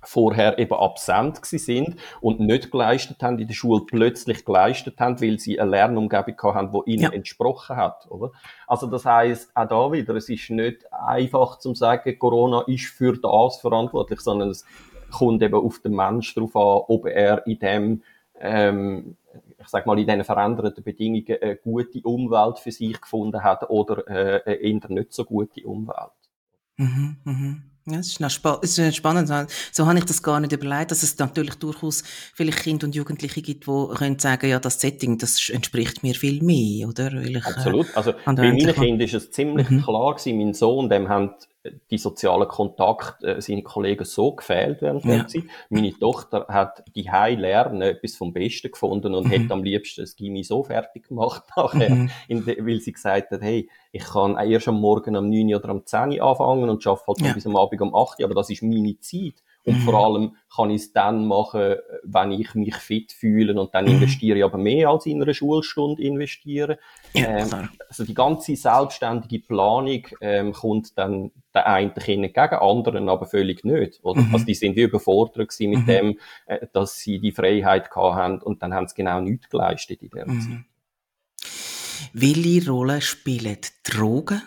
[SPEAKER 2] vorher eben absent sind und nicht geleistet haben, in der Schule plötzlich geleistet haben, weil sie eine Lernumgebung haben, die ihnen ja. entsprochen hat, oder? Also das heißt auch da wieder, es ist nicht einfach zu sagen, Corona ist für das verantwortlich, sondern es kommt eben auf den Mensch darauf an, ob er in dem ähm, ich sag mal, in diesen veränderten Bedingungen eine gute Umwelt für sich gefunden hat oder äh, eher nicht so gute Umwelt.
[SPEAKER 1] Mhm, mhm. Ja, das ist, noch spa ist spannend. So habe ich das gar nicht überlegt, dass es natürlich durchaus vielleicht Kinder und Jugendliche gibt, die können sagen, ja, das Setting, das entspricht mir viel mehr, oder?
[SPEAKER 2] Ich, äh, Absolut. Also, bei meinen Kindern ist es ziemlich mhm. klar gewesen, mein Sohn, dem haben die sozialen Kontakte äh, seine Kollegen so gefehlt während der ja. Zeit. Meine Tochter hat die High Lernen etwas vom Besten gefunden und mhm. hätte am liebsten das Gimmi so fertig gemacht nachher, mhm. weil sie gesagt hat, hey, ich kann erst am Morgen um 9 oder um 10 anfangen und arbeite halt ja. bis am Abend um 8 aber das ist meine Zeit. Und mhm. vor allem kann ich es dann machen, wenn ich mich fit fühle und dann mhm. investiere ich aber mehr als in einer Schulstunde investieren. Ja, ähm, also die ganze selbstständige Planung ähm, kommt dann den einen gegen anderen aber völlig nicht. Oder? Mhm. Also die sind wie überfordert mit mhm. dem, äh, dass sie die Freiheit haben und dann haben sie genau nichts geleistet in der mhm.
[SPEAKER 1] Zeit. Welche Rolle spielen Drogen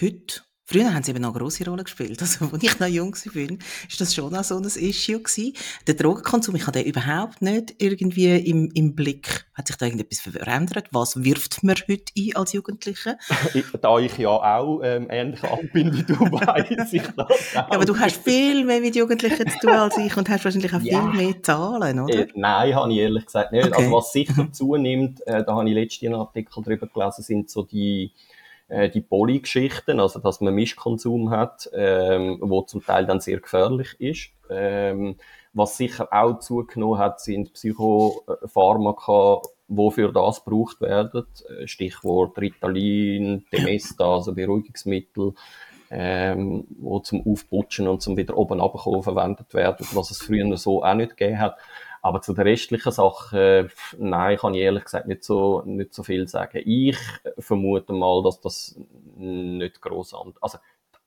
[SPEAKER 1] heute Früher haben sie eben noch eine grosse Rolle gespielt. Also, als ich noch jung war, ist das schon auch so ein Issue gewesen. Der Drogenkonsum, ich habe den überhaupt nicht irgendwie im, im Blick. Hat sich da irgendetwas verändert? Was wirft man heute ein als Jugendliche?
[SPEAKER 2] da ich ja auch ähm, ähnlich alt bin wie du, weiss ich das
[SPEAKER 1] Ja, aber du hast viel mehr mit Jugendlichen zu tun als ich und hast wahrscheinlich auch ja. viel mehr Zahlen, oder? Äh,
[SPEAKER 2] nein, habe ich ehrlich gesagt nicht. Okay. Also was sicher zunimmt, äh, da habe ich letztens einen Artikel darüber gelesen, sind so die äh, die Polygeschichten, also dass man Mischkonsum hat, ähm, wo zum Teil dann sehr gefährlich ist. Ähm, was sicher auch zugenommen hat, sind Psychopharmaka, die für das gebraucht werden. Äh, Stichwort Ritalin, Demesta, also Beruhigungsmittel, ähm, wo zum Aufputschen und zum wieder oben abkommen verwendet werden, was es früher so auch nicht gegeben hat. Aber zu den restlichen Sachen, äh, nein, kann ich ehrlich gesagt nicht so, nicht so viel sagen. Ich vermute mal, dass das nicht gross an, also,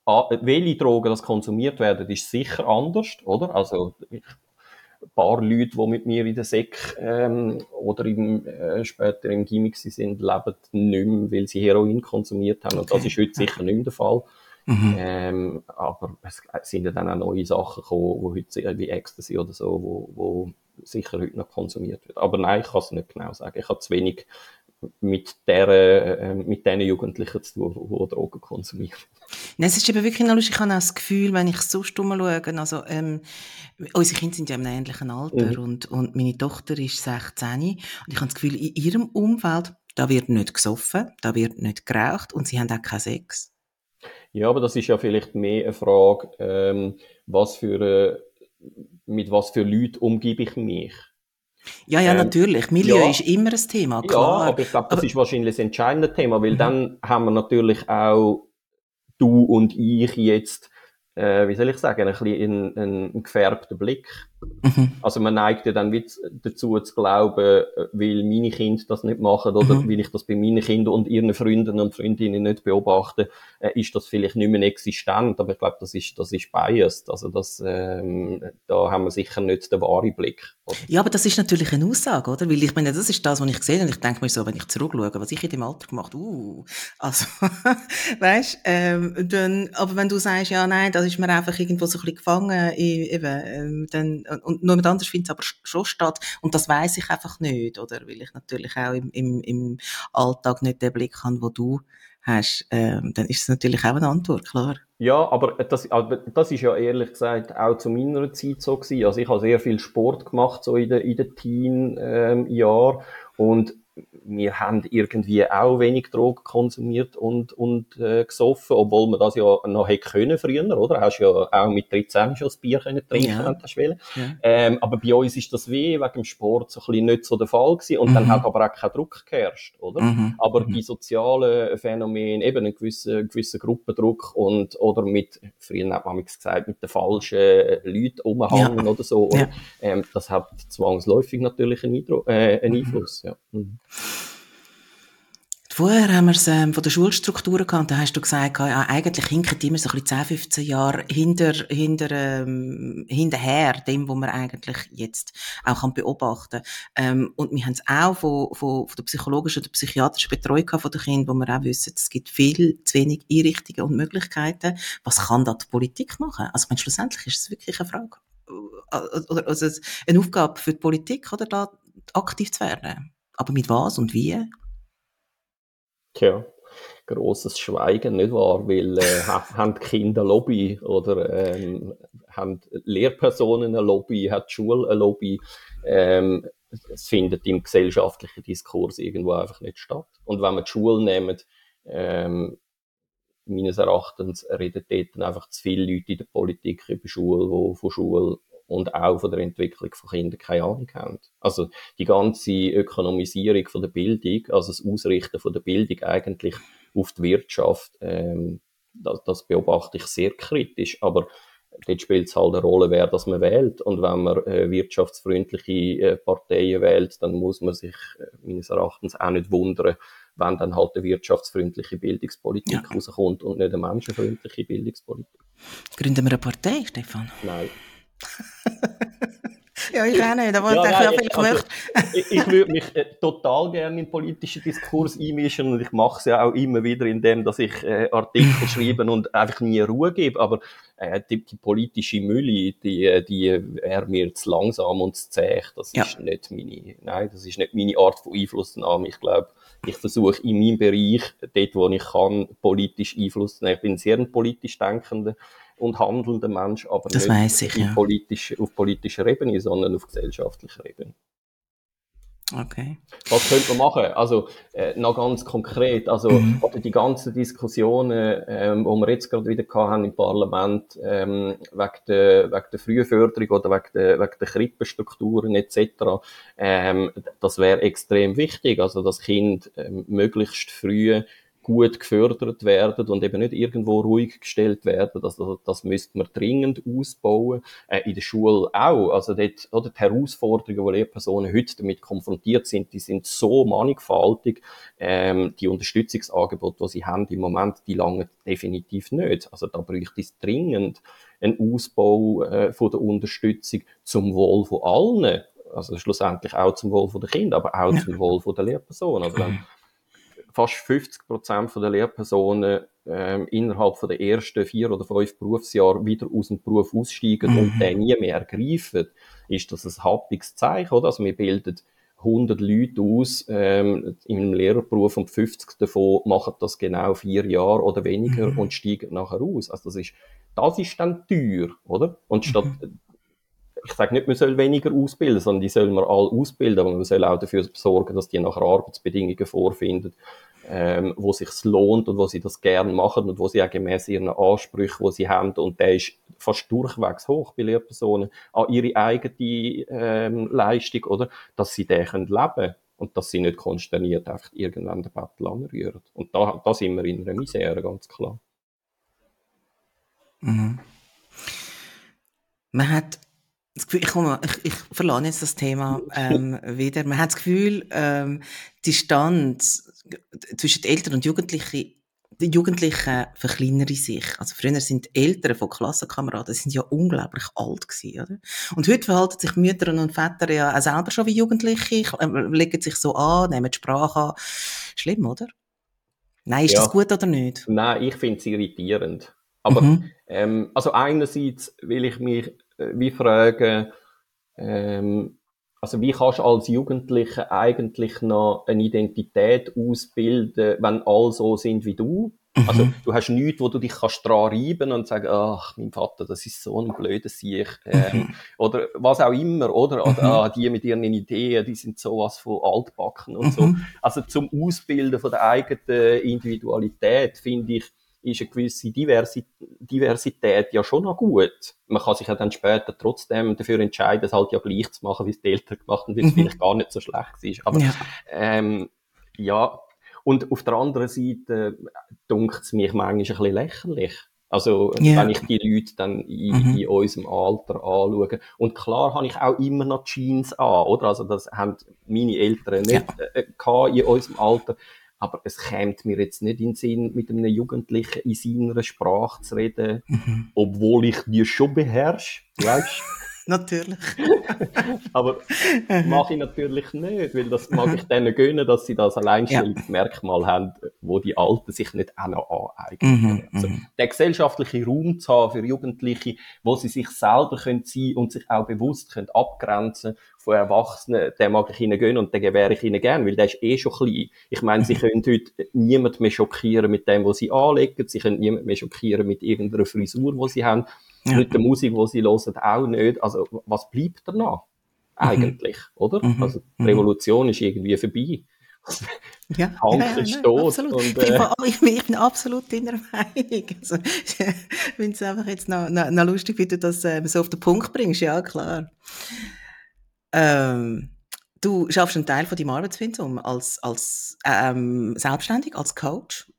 [SPEAKER 2] welche Drogen das konsumiert werden, ist sicher anders, oder? Also, ich, ein paar Leute, die mit mir in der Sek ähm, oder im, äh, später im Gimmick sind, leben nicht mehr, weil sie Heroin konsumiert haben. Und das ist heute sicher nicht mehr der Fall. Mhm. Ähm, aber es sind ja dann auch neue Sachen gekommen, wo heute, wie Ecstasy oder so, wo, wo sicher heute noch konsumiert wird. Aber nein, ich kann es nicht genau sagen. Ich habe zu wenig mit der, äh, mit den Jugendlichen zu tun, die Drogen konsumieren.
[SPEAKER 1] Nein, es ist eben wirklich noch lustig. Ich habe auch das Gefühl, wenn ich so stumm schaue, also, ähm, unsere Kinder sind ja im ähnlichen Alter mhm. und, und meine Tochter ist 16 und ich habe das Gefühl, in ihrem Umfeld, da wird nicht gesoffen, da wird nicht geraucht und sie haben auch keinen Sex.
[SPEAKER 2] Ja, aber das ist ja vielleicht mehr eine Frage, ähm, was für eine mit was für Leuten umgebe ich mich.
[SPEAKER 1] Ja, ja, ähm, natürlich. Milieu ja, ist immer ein Thema, klar.
[SPEAKER 2] Ja, aber ich glaube, das aber, ist wahrscheinlich das entscheidende Thema, weil mhm. dann haben wir natürlich auch du und ich jetzt äh, wie soll ich sagen, ein bisschen einen, einen gefärbten Blick. Mhm. Also man neigt ja dann dazu zu glauben, äh, weil meine Kinder das nicht machen oder mhm. weil ich das bei meinen Kindern und ihren Freunden und Freundinnen nicht beobachte, äh, ist das vielleicht nicht mehr existent. Aber ich glaube, das ist, das ist biased. Also das, ähm, da haben wir sicher nicht den wahren Blick.
[SPEAKER 1] Oder? Ja, aber das ist natürlich eine Aussage, oder? Weil ich meine, das ist das, was ich sehe und ich denke mir so, wenn ich zurückschaue, was ich in dem Alter gemacht, uh, also, weißt, ähm, dann, aber wenn du sagst, ja, nein, das ist mir einfach irgendwo so ein bisschen gefangen, eben, ähm, dann, und nur mit anders findet es aber schon statt. Und das weiß ich einfach nicht, oder? Weil ich natürlich auch im, im, im Alltag nicht den Blick habe, wo du hast, ähm, dann ist es natürlich auch eine Antwort, klar.
[SPEAKER 2] Ja, aber das, aber das ist ja ehrlich gesagt auch zu meiner Zeit so gewesen. Also ich habe sehr viel Sport gemacht, so in den, in Teen-Jahren. Ähm, und wir haben irgendwie auch wenig Drogen konsumiert und, und äh, gesoffen, obwohl man das ja noch hätte können früher, oder? Hast ja auch mit 13 schon das Bier können trinken, ja. wenn du ja. ähm, Aber bei uns ist das wie wegen dem Sport so ein bisschen nicht so der Fall gewesen und mhm. dann hat aber auch kein Druck geherrscht, oder? Mhm. Aber mhm. die sozialen Phänomene, eben einen gewissen, gewissen Gruppendruck und, oder mit, früher hat man gesagt, mit den falschen Leuten umhängen ja. oder so, oder? Ähm, das hat zwangsläufig natürlich einen, Eindruck, äh, einen mhm. Einfluss, ja. Mhm.
[SPEAKER 1] Vorher haben wir es ähm, von der Schulstruktur gehabt, da hast du gesagt, ja, eigentlich hinken die immer so ein bisschen 10, 15 Jahre hinter, hinter, ähm, hinterher, dem, was man eigentlich jetzt auch kann beobachten. Ähm, und wir haben es auch von, von, von der psychologischen oder psychiatrischen Betreuung von den Kindern, wo wir auch wissen, es gibt viel zu wenig Einrichtungen und Möglichkeiten. Was kann da die Politik machen? Also, meine, schlussendlich ist es wirklich eine Frage, äh, oder, also eine Aufgabe für die Politik, oder da aktiv zu werden. Aber mit was und wie?
[SPEAKER 2] Tja, grosses Schweigen, nicht wahr? Weil äh, haben die Kinder Lobby oder ähm, haben Lehrpersonen ein Lobby, hat die Schule ein Lobby? Ähm, es findet im gesellschaftlichen Diskurs irgendwo einfach nicht statt. Und wenn wir die Schule nehmen, ähm, meines Erachtens reden dort einfach zu viele Leute in der Politik über Schule, die von Schule und auch von der Entwicklung von Kindern keine Ahnung haben. Also die ganze Ökonomisierung von der Bildung, also das Ausrichten von der Bildung eigentlich auf die Wirtschaft, ähm, das, das beobachte ich sehr kritisch. Aber dort spielt es halt eine Rolle, wer das man wählt. Und wenn man äh, wirtschaftsfreundliche äh, Parteien wählt, dann muss man sich äh, meines Erachtens auch nicht wundern, wenn dann halt eine wirtschaftsfreundliche Bildungspolitik ja. rauskommt und nicht eine menschenfreundliche Bildungspolitik.
[SPEAKER 1] Gründen wir eine Partei, Stefan?
[SPEAKER 2] Nein.
[SPEAKER 1] Ja, ich auch nicht, aber ja, ich nein, vielleicht
[SPEAKER 2] also, ich, ich würde mich äh, total gerne in den politischen Diskurs einmischen und ich mache es ja auch immer wieder, indem dass ich äh, Artikel schreibe und einfach nie Ruhe gebe, aber äh, die, die, politische Mülle, die, äh, die wäre mir zu langsam und zu zäh, das ja. ist nicht meine, nein, das ist nicht meine Art von Einflussnahme, ich glaube, ich versuche in meinem Bereich, dort wo ich kann, politisch Einfluss zu nehmen. Ich bin sehr ein politisch denkender und handelnder Mensch, aber
[SPEAKER 1] das nicht ich, ja.
[SPEAKER 2] politisch, auf politischer Ebene, sondern auf gesellschaftlicher Ebene.
[SPEAKER 1] Okay.
[SPEAKER 2] Was könnte man machen? Also, äh, noch ganz konkret, also, mhm. oder die ganzen Diskussionen, ähm, die wir jetzt gerade wieder haben im Parlament, ähm, wegen der, wegen der Frühförderung oder wegen der, wegen der Krippenstrukturen etc., ähm, das wäre extrem wichtig, also, das Kind ähm, möglichst früh gut gefördert werden und eben nicht irgendwo ruhig gestellt werden. Das, das, müsste man dringend ausbauen. Äh, in der Schule auch. Also dort, oder die Herausforderungen, die Lehrpersonen heute damit konfrontiert sind, die sind so mannigfaltig. Ähm, die Unterstützungsangebote, die sie haben im Moment, die langen definitiv nicht. Also da bräuchte es dringend einen Ausbau äh, von der Unterstützung zum Wohl von allen. Also schlussendlich auch zum Wohl der Kinder, aber auch zum Wohl der Lehrpersonen. Also wenn, fast 50 Prozent der Lehrpersonen ähm, innerhalb von der ersten vier oder fünf Berufsjahre wieder aus dem Beruf aussteigen mhm. und den nie mehr ergreifen, ist das ein happiges Zeichen, oder? Also wir bilden 100 Leute aus ähm, in einem Lehrerberuf und 50 davon machen das genau vier Jahre oder weniger mhm. und steigen nachher aus. Also das ist, das ist dann teuer, oder? Und statt, mhm ich sage nicht, man soll weniger ausbilden, sondern die sollen wir alle ausbilden, aber man soll auch dafür sorgen, dass die nachher Arbeitsbedingungen vorfinden, ähm, wo sich lohnt und wo sie das gern machen und wo sie auch gemäß ihren Ansprüchen, die sie haben, und der ist fast durchwegs hoch bei Lehrpersonen, an ihre eigene ähm, Leistung, oder, dass sie den können leben und dass sie nicht konsterniert einfach irgendwann den Battle anrühren. Und da, da sind wir in einer Misere, ganz klar.
[SPEAKER 1] Mhm. Man hat das Gefühl, ich, komme, ich, ich verlasse jetzt das Thema ähm, wieder. Man hat das Gefühl, ähm, die Distanz zwischen den Eltern und Jugendlichen die Jugendlichen verkleinern sich. Also früher sind die Eltern von Klassenkameraden sind ja unglaublich alt gewesen, oder? Und heute verhalten sich Mütter und Väter ja auch selber schon wie Jugendliche, äh, legen sich so an, nehmen die Sprache an. Schlimm, oder? Nein, ist ja. das gut oder nicht?
[SPEAKER 2] Nein, ich finde es irritierend. Aber mhm. ähm, also einerseits will ich mich wie fragen, ähm, also wie kannst du als Jugendlicher eigentlich noch eine Identität ausbilden, wenn alle so sind wie du? Mhm. Also du hast nichts, wo du dich kannst dran reiben und sagen, ach, mein Vater, das ist so ein blöder Sieg. Ähm, mhm. Oder was auch immer, oder? oder mhm. ah, die mit ihren Ideen, die sind sowas von altbacken und so. Mhm. Also zum Ausbilden von der eigenen Individualität finde ich, ist eine gewisse Diversität ja schon noch gut. Man kann sich ja dann später trotzdem dafür entscheiden, es halt ja gleich zu machen, wie es die Eltern gemacht haben, weil es mhm. vielleicht gar nicht so schlecht ist. Aber ja, ähm, ja. und auf der anderen Seite dunkt es mich manchmal ein bisschen lächerlich. Also, yeah. wenn ich die Leute dann in, mhm. in unserem Alter anschaue. Und klar habe ich auch immer noch Jeans an, oder? Also, das haben meine Eltern nicht ja. äh, in unserem Alter. Aber es kämt mir jetzt nicht in den Sinn, mit einem Jugendlichen in seiner Sprache zu reden,
[SPEAKER 1] Mhm.
[SPEAKER 2] obwohl ich die schon beherrsche, weißt
[SPEAKER 1] Natürlich.
[SPEAKER 2] Aber mache ich natürlich nicht, weil das mag ich denen gönnen, dass sie das Alleinstellungsmerkmal haben, wo die Alten sich nicht auch noch aneignen.
[SPEAKER 1] Mhm,
[SPEAKER 2] Also,
[SPEAKER 1] mhm.
[SPEAKER 2] den gesellschaftlichen Raum zu haben für Jugendliche, wo sie sich selber können sein und sich auch bewusst können abgrenzen von Erwachsenen, den mag ich ihnen gönnen und den gewähre ich ihnen gern, weil der ist eh schon klein. Ich meine, sie können heute niemand mehr schockieren mit dem, was sie anlegen, sie können niemand mehr schockieren mit irgendeiner Frisur, die sie haben,
[SPEAKER 1] Ja.
[SPEAKER 2] mit der Musik, die sie hören, auch nicht. Also, was bleibt danach? Eigentlich, oder?
[SPEAKER 1] Mhm.
[SPEAKER 2] Also, die
[SPEAKER 1] Mhm.
[SPEAKER 2] Revolution ist irgendwie vorbei.
[SPEAKER 1] Ja,
[SPEAKER 2] Hank ist
[SPEAKER 1] nein,
[SPEAKER 2] tot
[SPEAKER 1] Absolut.
[SPEAKER 2] und,
[SPEAKER 1] ich, bin,
[SPEAKER 2] äh,
[SPEAKER 1] ich, bin, ich bin absolut deiner Meinung. Also, ich finde es einfach jetzt noch, noch, noch lustig, wie du das ähm, so auf den Punkt bringst. Ja, klar. Ähm, du schaffst einen Teil von deinem Arbeitspensum als, als ähm, selbstständig, als Coach.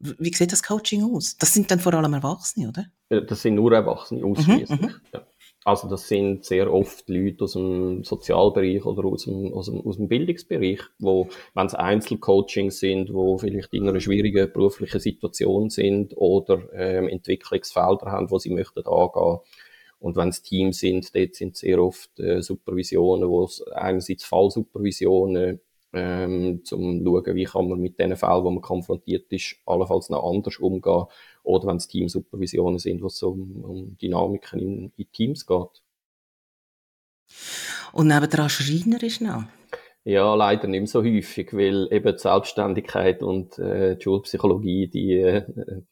[SPEAKER 1] Wie sieht das Coaching aus? Das sind dann vor allem Erwachsene, oder?
[SPEAKER 2] Äh, Das sind nur Erwachsene ausschließlich.
[SPEAKER 1] mhm.
[SPEAKER 2] Ja. Also das sind sehr oft Leute aus dem Sozialbereich oder aus dem, aus dem, aus dem Bildungsbereich, wo, wenn es Einzelcoachings sind, wo vielleicht in einer schwierigen beruflichen Situation sind oder ähm, Entwicklungsfelder haben, wo sie möchten angehen. Und wenn es Teams sind, dort sind sehr oft äh, Supervisionen, wo es einerseits Fallsupervisionen, ähm, zum schauen, wie kann man mit den Fällen, wo man konfrontiert ist, allenfalls noch anders umgehen. Oder wenn es Teamsupervisionen sind, wo es um, um Dynamiken in, in Teams geht.
[SPEAKER 1] Und nebendran Schreiner ist noch.
[SPEAKER 2] Ja, leider nicht mehr so häufig, weil eben die Selbstständigkeit und äh, die Schulpsychologie, die äh,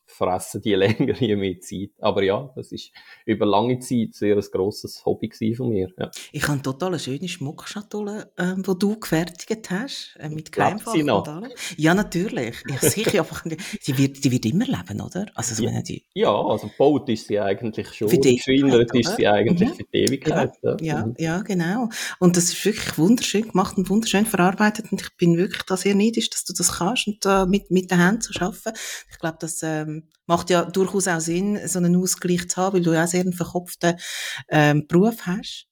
[SPEAKER 2] fressen die längere mehr Zeit. Aber ja, das ist über lange Zeit sehr ein grosses Hobby gewesen von mir. Ja.
[SPEAKER 1] Ich habe total eine schöne Schmuckschatulle, ähm, die du gefertigt hast, äh, mit
[SPEAKER 2] noch?
[SPEAKER 1] und allem. Ja, natürlich. Ja, sicher. einfach, sie, wird, sie wird immer leben, oder? Also, ich
[SPEAKER 2] Ja.
[SPEAKER 1] die,
[SPEAKER 2] Ja, also gebaut ist sie eigentlich schon.
[SPEAKER 1] Für die Ewigkeit,
[SPEAKER 2] ist sie eigentlich
[SPEAKER 1] Mhm.
[SPEAKER 2] für die Ewigkeit. Ja.
[SPEAKER 1] ja,
[SPEAKER 2] Mhm.
[SPEAKER 1] ja, genau. Und das ist wirklich wunderschön gemacht und wunderschön verarbeitet. Und ich bin wirklich da sehr neidisch, dass du das kannst und da mit, mit den Händen zu arbeiten. Ich glaube, das ähm, macht ja durchaus auch Sinn, so einen Ausgleich zu haben, weil du ja auch sehr einen verkopften ähm, Beruf hast.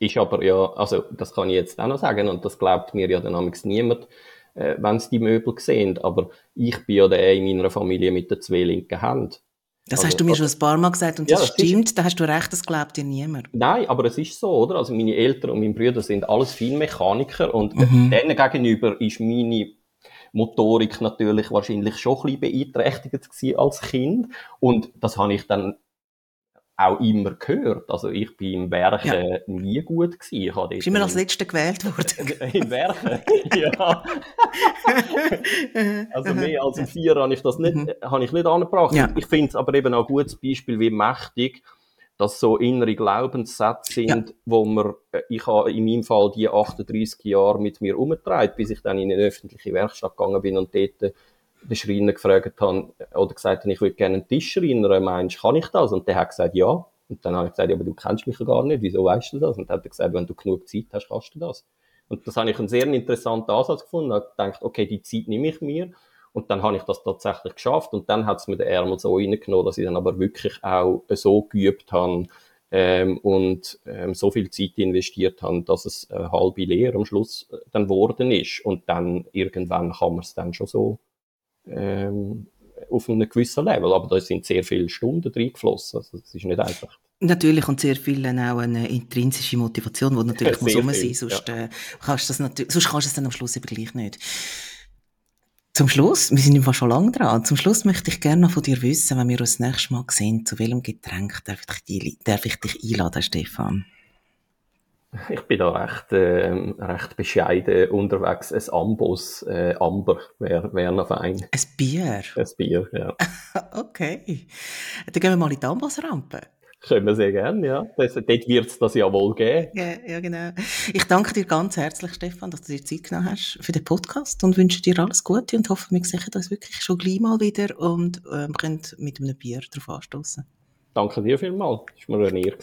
[SPEAKER 2] Ist aber ja, also das kann ich jetzt auch noch sagen und das glaubt mir ja dann niemand, äh, wenn sie die Möbel sehen. Aber ich bin ja der in meiner Familie mit den zwei linken Händen.
[SPEAKER 1] Das
[SPEAKER 2] Also,
[SPEAKER 1] hast du mir
[SPEAKER 2] also-
[SPEAKER 1] schon ein paar Mal gesagt und
[SPEAKER 2] Ja,
[SPEAKER 1] das
[SPEAKER 2] das ist-
[SPEAKER 1] stimmt, da hast du recht, das glaubt dir niemand.
[SPEAKER 2] Nein, aber es ist so, oder? Also meine Eltern und mein Bruder sind alles Feinmechaniker und
[SPEAKER 1] Mhm.
[SPEAKER 2] denen gegenüber ist meine Motorik natürlich wahrscheinlich schon ein bisschen beeinträchtigt als Kind und das habe ich dann auch immer gehört. Also ich bin im Werken nie gut gewesen. Ich habe
[SPEAKER 1] Bist immer als Letzter gewählt worden.
[SPEAKER 2] im Werken, ja. Also mehr als im Vier habe ich das nicht,
[SPEAKER 1] Mhm.
[SPEAKER 2] habe ich nicht angebracht.
[SPEAKER 1] Ja.
[SPEAKER 2] Ich finde es aber eben auch ein gutes Beispiel, wie mächtig das so innere Glaubenssätze sind, wo man, äh, ich habe in meinem Fall die 38 Jahre mit mir umgetragen, bis ich dann in eine öffentliche Werkstatt gegangen bin und dort äh, den Schreiner gefragt habe, äh, oder gesagt habe, ich würde gerne einen Tisch schreinern, meinst du, kann ich das? Und der hat gesagt, ja. Und dann habe ich gesagt, ja, aber du kennst mich ja gar nicht, wieso weißt du das? Und dann hat er gesagt, wenn du genug Zeit hast, kannst du das. Und das habe ich einen sehr interessanten Ansatz gefunden. Ich gedacht, okay, die Zeit nehme ich mir. Und dann habe ich das tatsächlich geschafft. Und dann hat es mir den Ärmel so reingenommen, dass ich dann aber wirklich auch so geübt habe ähm, und ähm, so viel Zeit investiert habe, dass es eine halbe Lehre am Schluss äh, dann geworden ist. Und dann irgendwann kann man es dann schon so ähm, auf einem gewissen Level. Aber da sind sehr viele Stunden reingeflossen. Also das ist nicht einfach.
[SPEAKER 1] Natürlich und sehr viel auch eine intrinsische Motivation, die natürlich muss rum sein, sonst, äh, kannst du das sonst kannst du es dann am Schluss eben gleich nicht. Zum Schluss, wir sind im Fall schon lange dran, zum Schluss möchte ich gerne noch von dir wissen, wenn wir uns das nächste Mal sehen, zu welchem Getränk darf ich dich, darf ich dich einladen, Stefan?
[SPEAKER 2] Ich bin da recht, ähm, recht bescheiden unterwegs. Ein Ambos, äh, Amber wäre wär noch fein.
[SPEAKER 1] Ein Bier.
[SPEAKER 2] Ein Bier, ja.
[SPEAKER 1] Okay. Dann gehen wir mal in die Ambasrampe.
[SPEAKER 2] Können wir sehr gerne, ja. Das, dort wird es das ja wohl geben.
[SPEAKER 1] Ja, ja, genau. Ich danke dir ganz herzlich, Stefan, dass du dir Zeit genommen hast für den Podcast und wünsche dir alles Gute und hoffe, wir sehen uns wirklich schon gleich mal wieder und ähm, können mit einem Bier darauf anstoßen.
[SPEAKER 2] Danke dir vielmals. Das war mir eine Ehre.